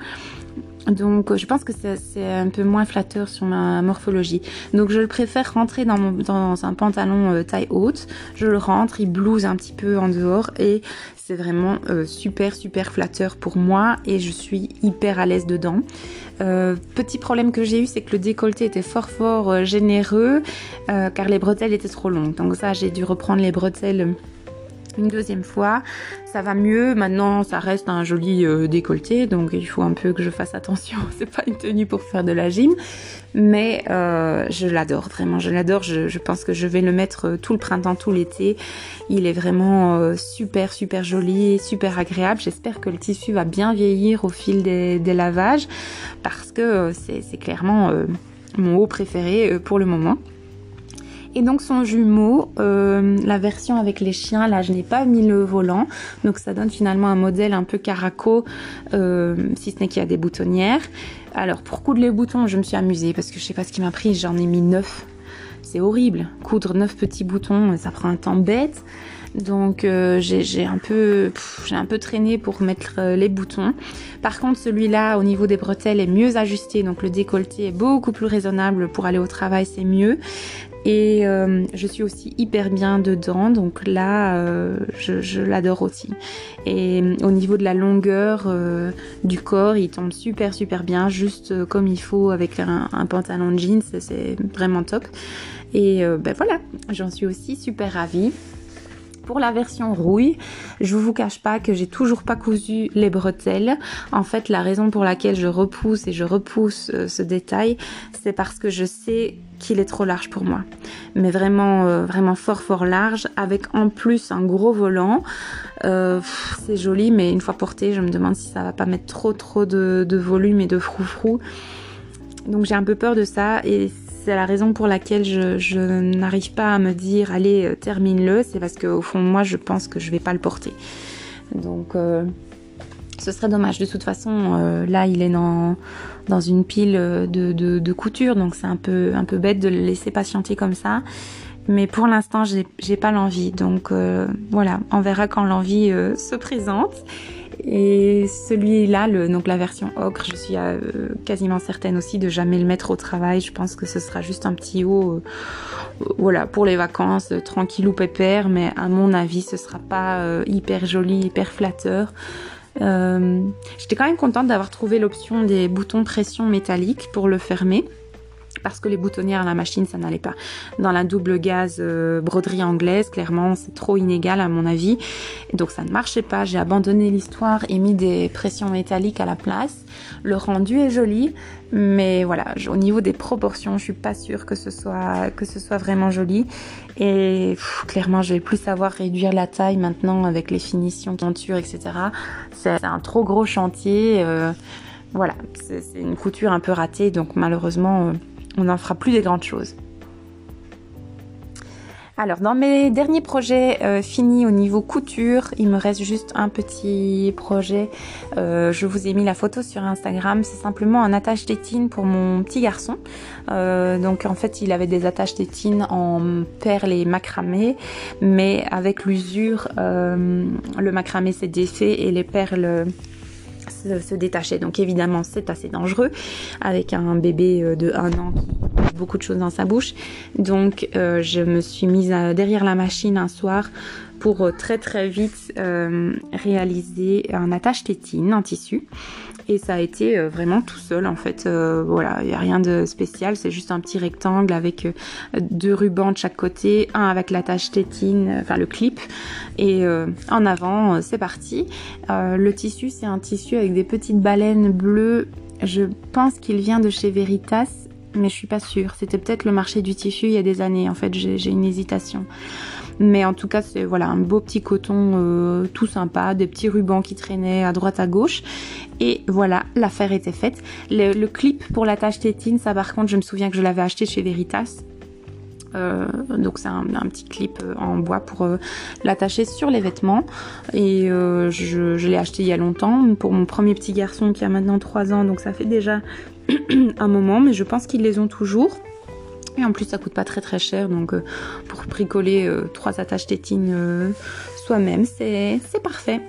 [SPEAKER 1] Donc je pense que c'est un peu moins flatteur sur ma morphologie. Donc je le préfère rentrer dans, un pantalon euh, taille haute. Je le rentre, il blouse un petit peu en dehors et c'est vraiment euh, super super flatteur pour moi et je suis hyper à l'aise dedans. Euh, petit problème que j'ai eu c'est que le décolleté était fort fort généreux car les bretelles étaient trop longues. Donc ça j'ai dû reprendre les bretelles une deuxième fois. Ça va mieux. Maintenant, ça reste un joli euh, décolleté, donc il faut un peu que je fasse attention. C'est pas une tenue pour faire de la gym, mais euh, je l'adore vraiment. Je l'adore. Je, pense que je vais le mettre euh, tout le printemps, tout l'été. Il est vraiment super, super joli, super agréable. J'espère que le tissu va bien vieillir au fil des, des lavages, parce que c'est clairement mon haut préféré pour le moment. Et donc son jumeau, euh, la version avec les chiens, là je n'ai pas mis le volant, donc ça donne finalement un modèle un peu caraco, euh, si ce n'est qu'il y a des boutonnières. Alors pour coudre les boutons, je me suis amusée parce que je sais pas ce qui m'a pris, j'en ai mis neuf. C'est horrible, coudre neuf petits boutons, ça prend un temps bête. Donc euh, j'ai un peu j'ai un peu traîné pour mettre les boutons. Par contre celui-là au niveau des bretelles est mieux ajusté donc le décolleté est beaucoup plus raisonnable pour aller au travail c'est mieux. Et euh, je suis aussi hyper bien dedans, donc là, euh, je, l'adore aussi. Et euh, au niveau de la longueur du corps, il tombe super super bien, juste comme il faut avec un, pantalon de jeans, c'est vraiment top. Et ben voilà, j'en suis aussi super ravie. Pour la version rouille, je vous cache pas que j'ai toujours pas cousu les bretelles. En fait, la raison pour laquelle je repousse et je repousse euh, ce détail, c'est parce que je sais qu'il est trop large pour moi. Mais vraiment, euh, vraiment fort, fort large, avec en plus un gros volant. Euh, c'est joli, mais une fois porté, je me demande si ça va pas mettre trop, trop de, volume et de froufrou. Donc j'ai un peu peur de ça et c'est la raison pour laquelle je, n'arrive pas à me dire allez euh, termine-le, c'est parce qu'au fond moi je pense que je vais pas le porter. Donc euh, ce serait dommage. De toute façon, euh, là il est dans, une pile de, de, couture, donc c'est un peu, un peu bête de le laisser patienter comme ça. Mais pour l'instant, j'ai pas l'envie. Donc voilà, on verra quand l'envie se présente. Et celui-là, donc la version ocre, je suis euh, quasiment certaine aussi de jamais le mettre au travail. Je pense que ce sera juste un petit haut, euh, voilà, pour les vacances, euh, tranquille ou pépère. Mais à mon avis, ce sera pas hyper joli, hyper flatteur. J'étais quand même contente d'avoir trouvé l'option des boutons pression métalliques pour le fermer parce que les boutonnières à la machine, ça n'allait pas. Dans la double gaz euh, broderie anglaise, clairement, c'est trop inégal à mon avis. donc ça ne marchait pas. J'ai abandonné l'histoire et mis des pressions métalliques à la place. Le rendu est joli, mais voilà, au niveau des proportions, je suis pas sûre que ce soit que ce soit vraiment joli. Et clairement, je vais plus savoir réduire la taille maintenant avec les finitions, tentures, etc. C'est un trop gros chantier. Euh, voilà, c'est une couture un peu ratée, donc malheureusement, euh, on n'en fera plus des grandes choses. Alors, dans mes derniers projets euh, finis au niveau couture, il me reste juste un petit projet. Euh, je vous ai mis la photo sur Instagram. C'est simplement un attache tétine pour mon petit garçon. Euh, donc, en fait, il avait des attaches tétines en perles et macramé, mais avec l'usure, le macramé s'est défait et les perles se, détacher. Donc évidemment, c'est assez dangereux avec un bébé euh, de 1 an qui a beaucoup de choses dans sa bouche. Donc euh, je me suis mise derrière la machine un soir pour euh, très très vite réaliser un attache tétine en tissu et ça a été euh, vraiment tout seul en fait. Euh, voilà, il n'y a rien de spécial, c'est juste un petit rectangle avec euh, deux rubans de chaque côté, un avec l'attache tétine, enfin le clip, et en avant, c'est parti. le tissu, c'est un tissu avec des petites baleines bleues. Je pense qu'il vient de chez Veritas, mais je suis pas sûre. C'était peut-être le marché du tissu il y a des années. En fait, j'ai une hésitation. Mais en tout cas, c'est voilà un beau petit coton euh, tout sympa, des petits rubans qui traînaient à droite à gauche. Et voilà, l'affaire était faite. Le, clip pour la tache tétine, ça par contre, je me souviens que je l'avais acheté chez Veritas. Euh, donc c'est un, petit clip euh, en bois pour l'attacher sur les vêtements et je, je l'ai acheté il y a longtemps pour mon premier petit garçon qui a maintenant 3 ans donc ça fait déjà un moment mais je pense qu'ils les ont toujours en plus, ça coûte pas très très cher, donc euh, pour bricoler euh, trois attaches tétines euh, soi-même, c'est parfait.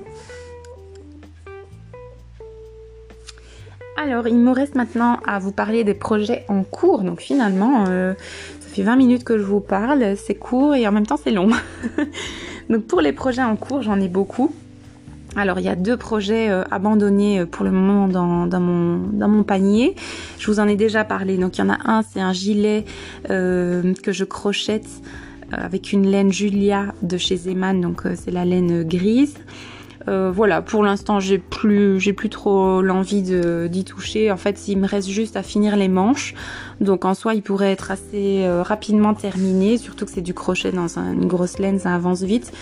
[SPEAKER 1] Alors, il me reste maintenant à vous parler des projets en cours. Donc finalement, ça fait 20 minutes que je vous parle, c'est court et en même temps c'est long. donc pour les projets en cours, j'en ai beaucoup. Alors il y a deux projets euh, abandonnés euh, pour le moment dans, mon, panier. Je vous en ai déjà parlé. Donc il y en a un, c'est un gilet euh, que je crochette avec une laine Julia de chez Zeman. Donc c'est la laine grise. Euh, voilà, pour l'instant, j'ai plus, j'ai plus trop l'envie d'y toucher. En fait, il me reste juste à finir les manches. Donc, en soi, il pourrait être assez euh, rapidement terminé, surtout que c'est du crochet dans une grosse laine, ça avance vite.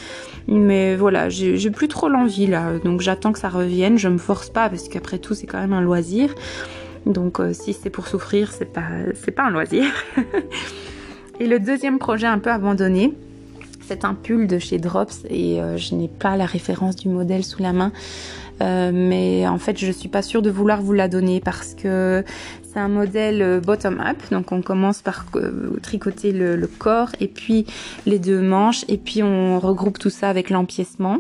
[SPEAKER 1] Mais voilà, j'ai plus trop l'envie là. Donc, j'attends que ça revienne. Je me force pas parce qu'après tout, c'est quand même un loisir. Donc, euh, si c'est pour souffrir, c'est pas, c'est pas un loisir. Et le deuxième projet un peu abandonné, c'est un pull de chez Drops et euh, je n'ai pas la référence du modèle sous la main. Euh, mais en fait, je suis pas sûre de vouloir vous la donner parce que c'est un modèle euh, bottom-up. Donc, on commence par euh, tricoter le, corps et puis les deux manches et puis on regroupe tout ça avec l'empiècement.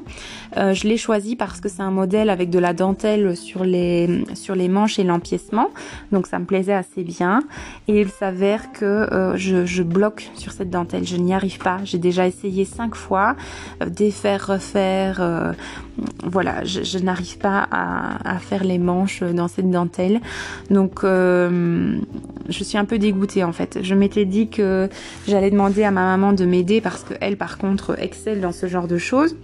[SPEAKER 1] je l'ai choisi parce que c'est un modèle avec de la dentelle sur les sur les manches et l'empiècement. Donc, ça me plaisait assez bien. Et il s'avère que je, bloque sur cette dentelle. Je n'y arrive pas. J'ai déjà essayé cinq fois, défaire, refaire. voilà, je, n'arrive pas à, faire les manches dans cette dentelle. Donc euh, je suis un peu dégoûtée en fait. Je m'étais dit que j'allais demander à ma maman de m'aider parce qu'elle par contre excelle dans ce genre de choses.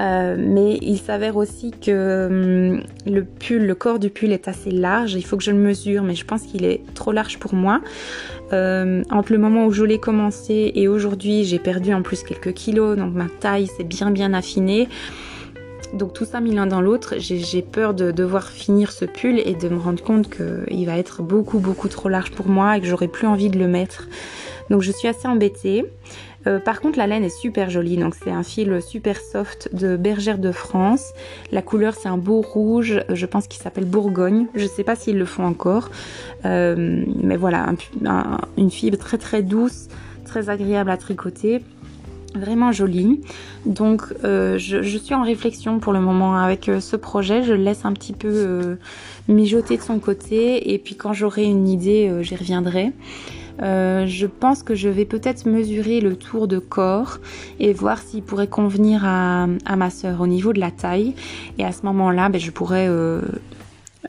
[SPEAKER 1] Euh, mais il s'avère aussi que hum, le pull, le corps du pull est assez large. Il faut que je le mesure, mais je pense qu'il est trop large pour moi. Euh, entre le moment où je l'ai commencé et aujourd'hui, j'ai perdu en plus quelques kilos, donc ma taille s'est bien bien affinée. Donc tout ça mis l'un dans l'autre, j'ai peur de devoir finir ce pull et de me rendre compte qu'il va être beaucoup beaucoup trop large pour moi et que j'aurai plus envie de le mettre. Donc je suis assez embêtée. Euh, par contre, la laine est super jolie. Donc, c'est un fil super soft de Bergère de France. La couleur, c'est un beau rouge. Je pense qu'il s'appelle Bourgogne. Je ne sais pas s'ils le font encore. Euh, mais voilà, une fibre très très douce, très agréable à tricoter vraiment jolie. Donc euh, je, suis en réflexion pour le moment avec ce projet. Je le laisse un petit peu mijoter de son côté et puis quand j'aurai une idée, j'y reviendrai. Euh, je pense que je vais peut-être mesurer le tour de corps et voir s'il pourrait convenir à, ma soeur au niveau de la taille. Et à ce moment-là, ben, je pourrais euh,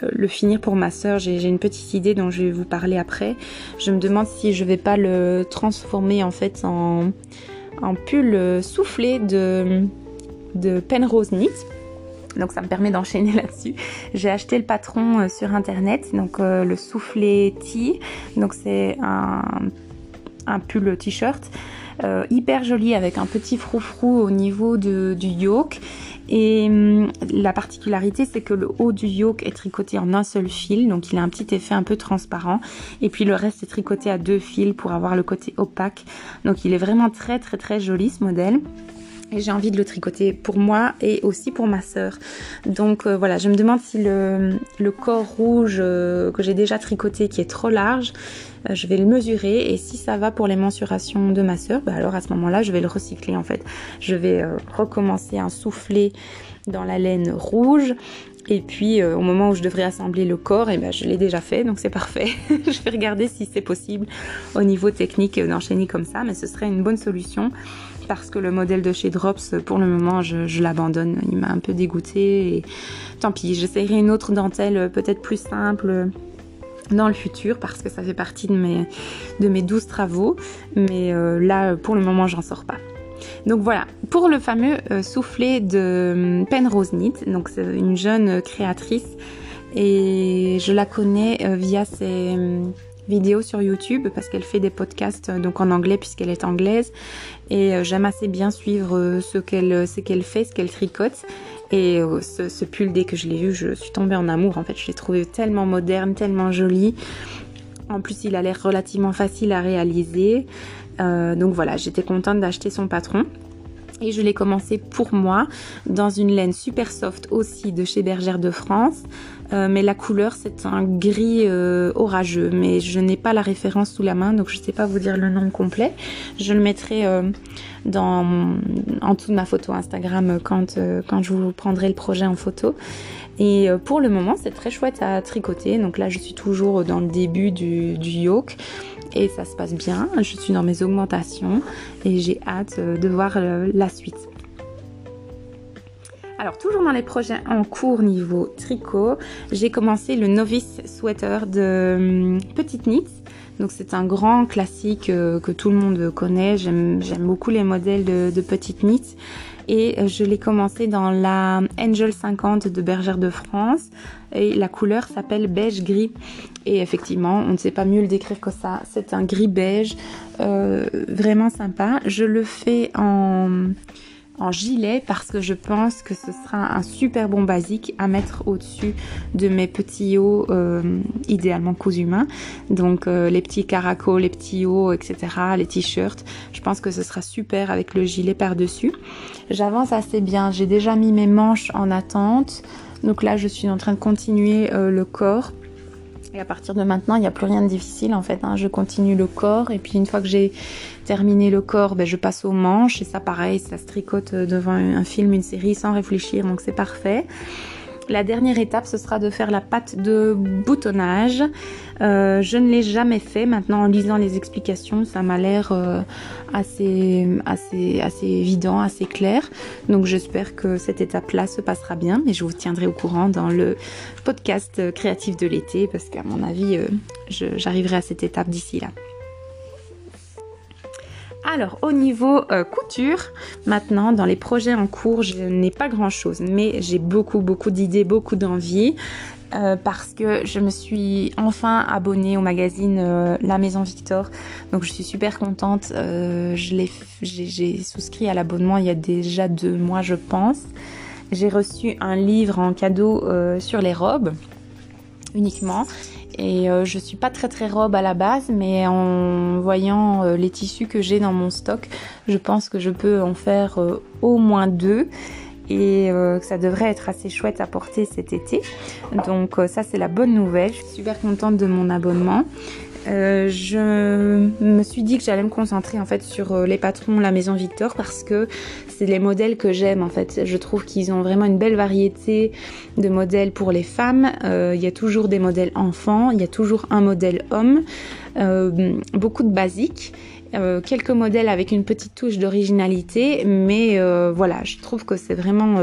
[SPEAKER 1] euh, le finir pour ma soeur. J'ai une petite idée dont je vais vous parler après. Je me demande si je vais pas le transformer en fait en, en pull soufflé de, de Penrose Knit donc ça me permet d'enchaîner là-dessus. J'ai acheté le patron euh, sur internet, donc euh, le soufflé T. Donc c'est un, un pull t-shirt euh, hyper joli avec un petit froufrou au niveau du yoke. Et hum, la particularité, c'est que le haut du yoke est tricoté en un seul fil, donc il a un petit effet un peu transparent. Et puis le reste est tricoté à deux fils pour avoir le côté opaque. Donc il est vraiment très très très joli ce modèle et j'ai envie de le tricoter pour moi et aussi pour ma sœur. Donc euh, voilà, je me demande si le, corps rouge euh, que j'ai déjà tricoté qui est trop large, je vais le mesurer et si ça va pour les mensurations de ma sœur, bah alors à ce moment-là, je vais le recycler en fait. Je vais recommencer un souffler dans la laine rouge et puis au moment où je devrais assembler le corps, et eh ben, je l'ai déjà fait, donc c'est parfait. je vais regarder si c'est possible au niveau technique d'enchaîner comme ça, mais ce serait une bonne solution parce que le modèle de chez Drops, pour le moment, je, l'abandonne. Il m'a un peu dégoûté et tant pis, j'essayerai une autre dentelle euh, peut-être plus simple euh, dans le futur parce que ça fait partie de mes, de mes 12 travaux. Mais euh, là, pour le moment, j'en sors pas. Donc voilà, pour le fameux soufflet de Penrose Knit, donc c'est une jeune créatrice et je la connais via ses vidéos sur YouTube parce qu'elle fait des podcasts euh, donc en anglais puisqu'elle est anglaise et euh, j'aime assez bien suivre euh, ce qu'elle fait, ce qu'elle tricote et ce, pull dès que je l'ai vu, je suis tombée en amour en fait, je l'ai trouvé tellement moderne, tellement joli. En plus, il a l'air relativement facile à réaliser. donc voilà, j'étais contente d'acheter son patron. Et je l'ai commencé pour moi dans une laine super soft aussi de chez Bergère de France. Euh, mais la couleur c'est un gris euh, orageux. Mais je n'ai pas la référence sous la main donc je ne sais pas vous dire le nom complet. Je le mettrai euh, en dessous de ma photo Instagram quand, je vous prendrai le projet en photo. Et pour le moment c'est très chouette à tricoter. Donc là je suis toujours dans le début du, du yoke et ça se passe bien. Je suis dans mes augmentations et j'ai hâte de voir la suite. Alors toujours dans les projets en cours niveau tricot, j'ai commencé le novice sweater de hum, Petite Knit. Donc c'est un grand classique euh, que tout le monde connaît. J'aime beaucoup les modèles de, Petite Knit. Et euh, je l'ai commencé dans la Angel 50 de Bergère de France. Et la couleur s'appelle beige gris. Et effectivement on ne sait pas mieux le décrire que ça. C'est un gris beige euh, vraiment sympa. Je le fais en gilet parce que je pense que ce sera un super bon basique à mettre au-dessus de mes petits hauts euh, idéalement cousus main. Donc euh, les petits caracos, les petits hauts, etc. Les t-shirts. Je pense que ce sera super avec le gilet par-dessus. J'avance assez bien. J'ai déjà mis mes manches en attente. Donc là, je suis en train de continuer euh, le corps. Et à partir de maintenant, il n'y a plus rien de difficile en fait. Hein. Je continue le corps et puis une fois que j'ai terminé le corps, ben, je passe aux manches et ça pareil, ça se tricote devant un film, une série sans réfléchir, donc c'est parfait. La dernière étape, ce sera de faire la pâte de boutonnage. Euh, je ne l'ai jamais fait. Maintenant, en lisant les explications, ça m'a l'air euh, assez, évident, assez clair. Donc, j'espère que cette étape-là se passera bien. Mais je vous tiendrai au courant dans le podcast créatif de l'été, parce qu'à mon avis, euh, j'arriverai à cette étape d'ici là. Alors au niveau euh, couture, maintenant dans les projets en cours, je n'ai pas grand chose, mais j'ai beaucoup beaucoup d'idées, beaucoup d'envie. Euh, parce que je me suis enfin abonnée au magazine euh, La Maison Victor. Donc je suis super contente. j'ai souscrit à l'abonnement il y a déjà deux mois je pense. J'ai reçu un livre en cadeau sur les robes uniquement. Et euh, je suis pas très très robe à la base, mais en voyant euh, les tissus que j'ai dans mon stock, je pense que je peux en faire euh, au moins deux et que ça devrait être assez chouette à porter cet été. Donc ça c'est la bonne nouvelle. Je suis super contente de mon abonnement. Euh, je me suis dit que j'allais me concentrer en fait sur euh, les patrons la maison Victor parce que c'est les modèles que j'aime en fait. Je trouve qu'ils ont vraiment une belle variété de modèles pour les femmes. Euh, il y a toujours des modèles enfants, il y a toujours un modèle homme, beaucoup de basiques. quelques modèles avec une petite touche d'originalité, mais voilà, je trouve que c'est vraiment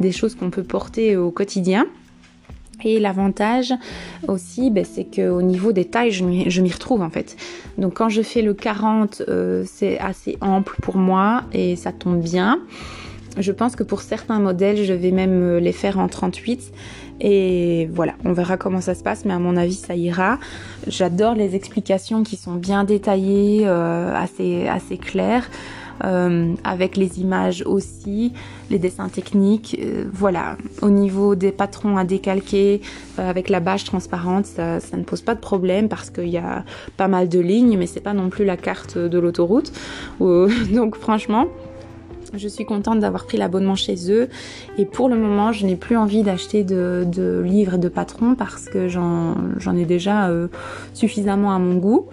[SPEAKER 1] des choses qu'on peut porter au quotidien. Et l'avantage aussi, ben, c'est qu'au niveau des tailles, je m'y retrouve en fait. Donc quand je fais le 40, euh, c'est assez ample pour moi et ça tombe bien. Je pense que pour certains modèles, je vais même euh, les faire en 38. Et voilà, on verra comment ça se passe, mais à mon avis, ça ira. J'adore les explications qui sont bien détaillées, euh, assez, assez claires. Euh, avec les images aussi, les dessins techniques. Euh, voilà, au niveau des patrons à décalquer euh, avec la bâche transparente, ça, ça, ne pose pas de problème parce qu'il y a pas mal de lignes, mais c'est pas non plus la carte de l'autoroute. donc franchement. Je suis contente d'avoir pris l'abonnement chez eux et pour le moment je n'ai plus envie d'acheter de, livres de patrons parce que j'en ai déjà suffisamment à mon goût.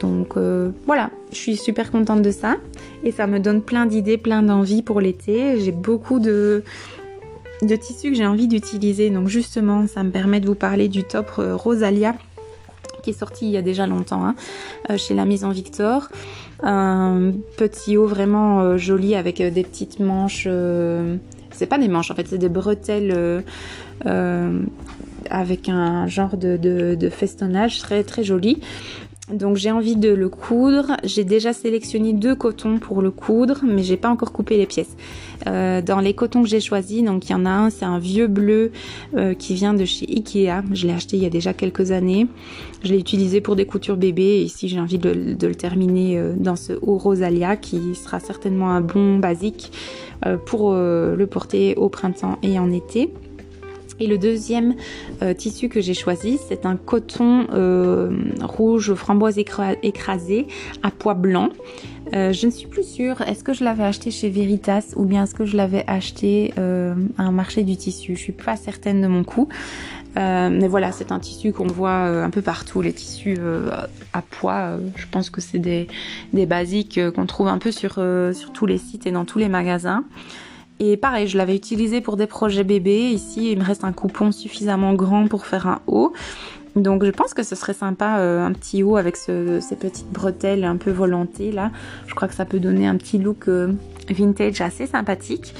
[SPEAKER 1] Donc euh, voilà, je suis super contente de ça et ça me donne plein d'idées, plein d'envies pour l'été. J'ai beaucoup de, de tissus que j'ai envie d'utiliser. Donc justement, ça me permet de vous parler du top euh, Rosalia est sorti il y a déjà longtemps hein, euh, chez la Maison Victor. Un petit haut vraiment joli avec des petites manches. c'est pas des manches en fait, c'est des bretelles avec un genre de, de, festonnage très très joli. Donc j'ai envie de le coudre. J'ai déjà sélectionné deux cotons pour le coudre, mais j'ai pas encore coupé les pièces. Euh, dans les cotons que j'ai choisis, donc il y en a un, c'est un vieux bleu euh, qui vient de chez Ikea. Je l'ai acheté il y a déjà quelques années. Je l'ai utilisé pour des coutures bébés. Et ici j'ai envie de, le terminer euh, dans ce haut rosalia qui sera certainement un bon basique pour le porter au printemps et en été. Et le deuxième euh, tissu que j'ai choisi, c'est un coton euh, rouge framboise écrasé à pois blanc. Euh, je ne suis plus sûre, est-ce que je l'avais acheté chez Veritas ou bien est-ce que je l'avais acheté à un marché du tissu? Je suis pas certaine de mon coup. mais voilà, c'est un tissu qu'on voit un peu partout, les tissus à pois. je pense que c'est des, basiques qu'on trouve un peu sur tous les sites et dans tous les magasins. Et pareil, je l'avais utilisé pour des projets bébés. Ici, il me reste un coupon suffisamment grand pour faire un haut. Donc je pense que ce serait sympa euh, un petit haut avec ces petites bretelles un peu volantées là. Je crois que ça peut donner un petit look euh, vintage assez sympathique.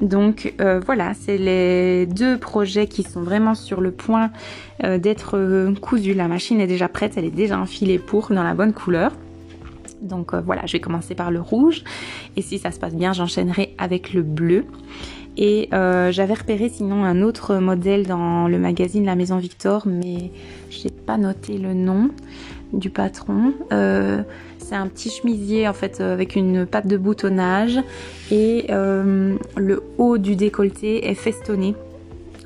[SPEAKER 1] Donc euh, voilà, c'est les deux projets qui sont vraiment sur le point d'être cousus. La machine est déjà prête, elle est déjà enfilée pour dans la bonne couleur. Donc euh, voilà, je vais commencer par le rouge. Et si ça se passe bien, j'enchaînerai avec le bleu. Et euh, j'avais repéré sinon un autre modèle dans le magazine La Maison Victor, mais j'ai pas noté le nom du patron. Euh, c'est un petit chemisier en fait avec une patte de boutonnage et le haut du décolleté est festonné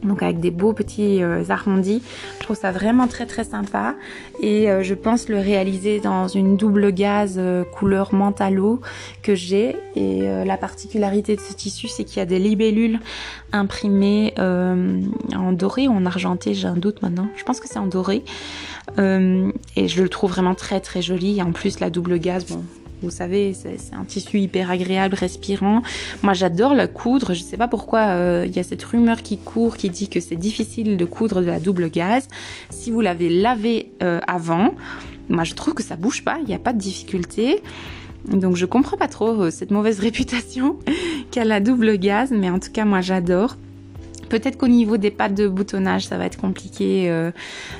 [SPEAKER 1] donc avec des beaux petits euh, arrondis. Je trouve ça vraiment très très sympa et euh, je pense le réaliser dans une double gaze euh, couleur mentalo que j'ai et la particularité de ce tissu c'est qu'il y a des libellules imprimées en doré ou en argenté, j'ai un doute maintenant. Je pense que c'est en doré et je le trouve vraiment très très joli et en plus la double gaze, bon Vous savez, c'est un tissu hyper agréable, respirant. Moi, j'adore le coudre. Je ne sais pas pourquoi euh, il y a cette rumeur qui court qui dit que c'est difficile de coudre de la double gaz. Si vous l'avez lavé euh, avant, moi, je trouve que ça bouge pas. Il n'y a pas de difficulté. Donc, je comprends pas trop euh, cette mauvaise réputation qu'a la double gaz, mais en tout cas, moi, j'adore. Peut-être qu'au niveau des pattes de boutonnage, ça va être compliqué, euh,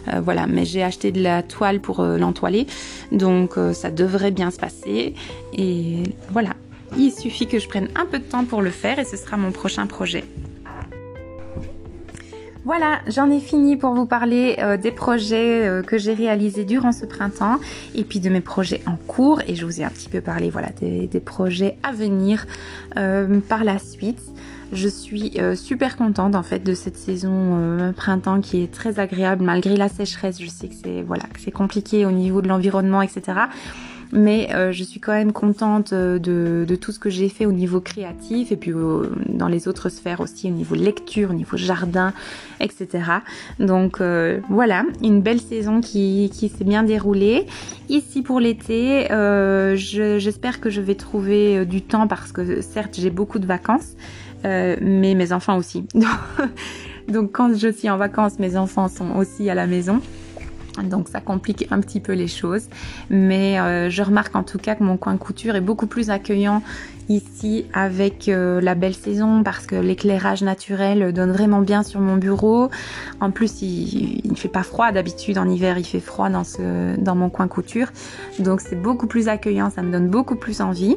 [SPEAKER 1] euh, voilà. Mais j'ai acheté de la toile pour euh, l'entoiler, donc ça devrait bien se passer. Et voilà, il suffit que je prenne un peu de temps pour le faire et ce sera mon prochain projet. Voilà, j'en ai fini pour vous parler des projets que j'ai réalisés durant ce printemps et puis de mes projets en cours et je vous ai un petit peu parlé voilà des, des projets à venir par la suite. Je suis euh, super contente en fait de cette saison euh, printemps qui est très agréable malgré la sécheresse. Je sais que c'est voilà que c'est compliqué au niveau de l'environnement, etc mais euh, je suis quand même contente euh, de, de tout ce que j'ai fait au niveau créatif et puis euh, dans les autres sphères aussi, au niveau lecture, au niveau jardin, etc. Donc voilà, une belle saison qui, qui s'est bien déroulée. Ici pour l'été, j'espère que je vais trouver du temps parce que certes j'ai beaucoup de vacances, mais mes enfants aussi. Donc quand je suis en vacances, mes enfants sont aussi à la maison. Donc ça complique un petit peu les choses. Mais euh, je remarque en tout cas que mon coin couture est beaucoup plus accueillant ici avec euh, la belle saison parce que l'éclairage naturel donne vraiment bien sur mon bureau. En plus, il ne fait pas froid d'habitude en hiver, il fait froid dans, ce, dans mon coin couture. Donc c'est beaucoup plus accueillant, ça me donne beaucoup plus envie.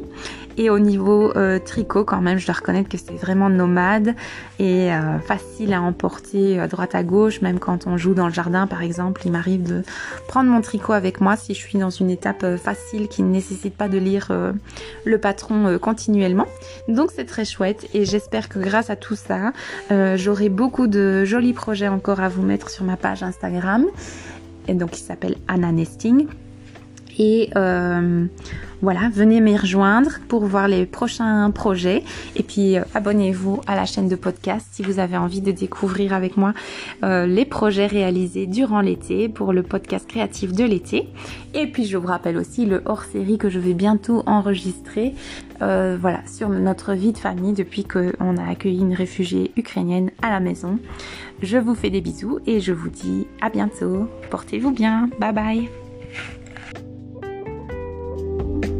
[SPEAKER 1] Et au niveau euh, tricot, quand même, je dois reconnaître que c'est vraiment nomade et euh, facile à emporter à droite à gauche, même quand on joue dans le jardin par exemple. Il m'arrive de prendre mon tricot avec moi si je suis dans une étape facile qui ne nécessite pas de lire le patron donc c'est très chouette et j'espère que grâce à tout ça, euh, j'aurai beaucoup de jolis projets encore à vous mettre sur ma page Instagram. Et donc il s'appelle Anna Nesting. Et euh, voilà, venez me rejoindre pour voir les prochains projets. Et puis euh, abonnez-vous à la chaîne de podcast si vous avez envie de découvrir avec moi euh, les projets réalisés durant l'été pour le podcast créatif de l'été. Et puis je vous rappelle aussi le hors-série que je vais bientôt enregistrer. voilà, sur notre vie de famille depuis qu'on a accueilli une réfugiée ukrainienne à la maison. Je vous fais des bisous et je vous dis à bientôt. Portez-vous bien. Bye bye. thank you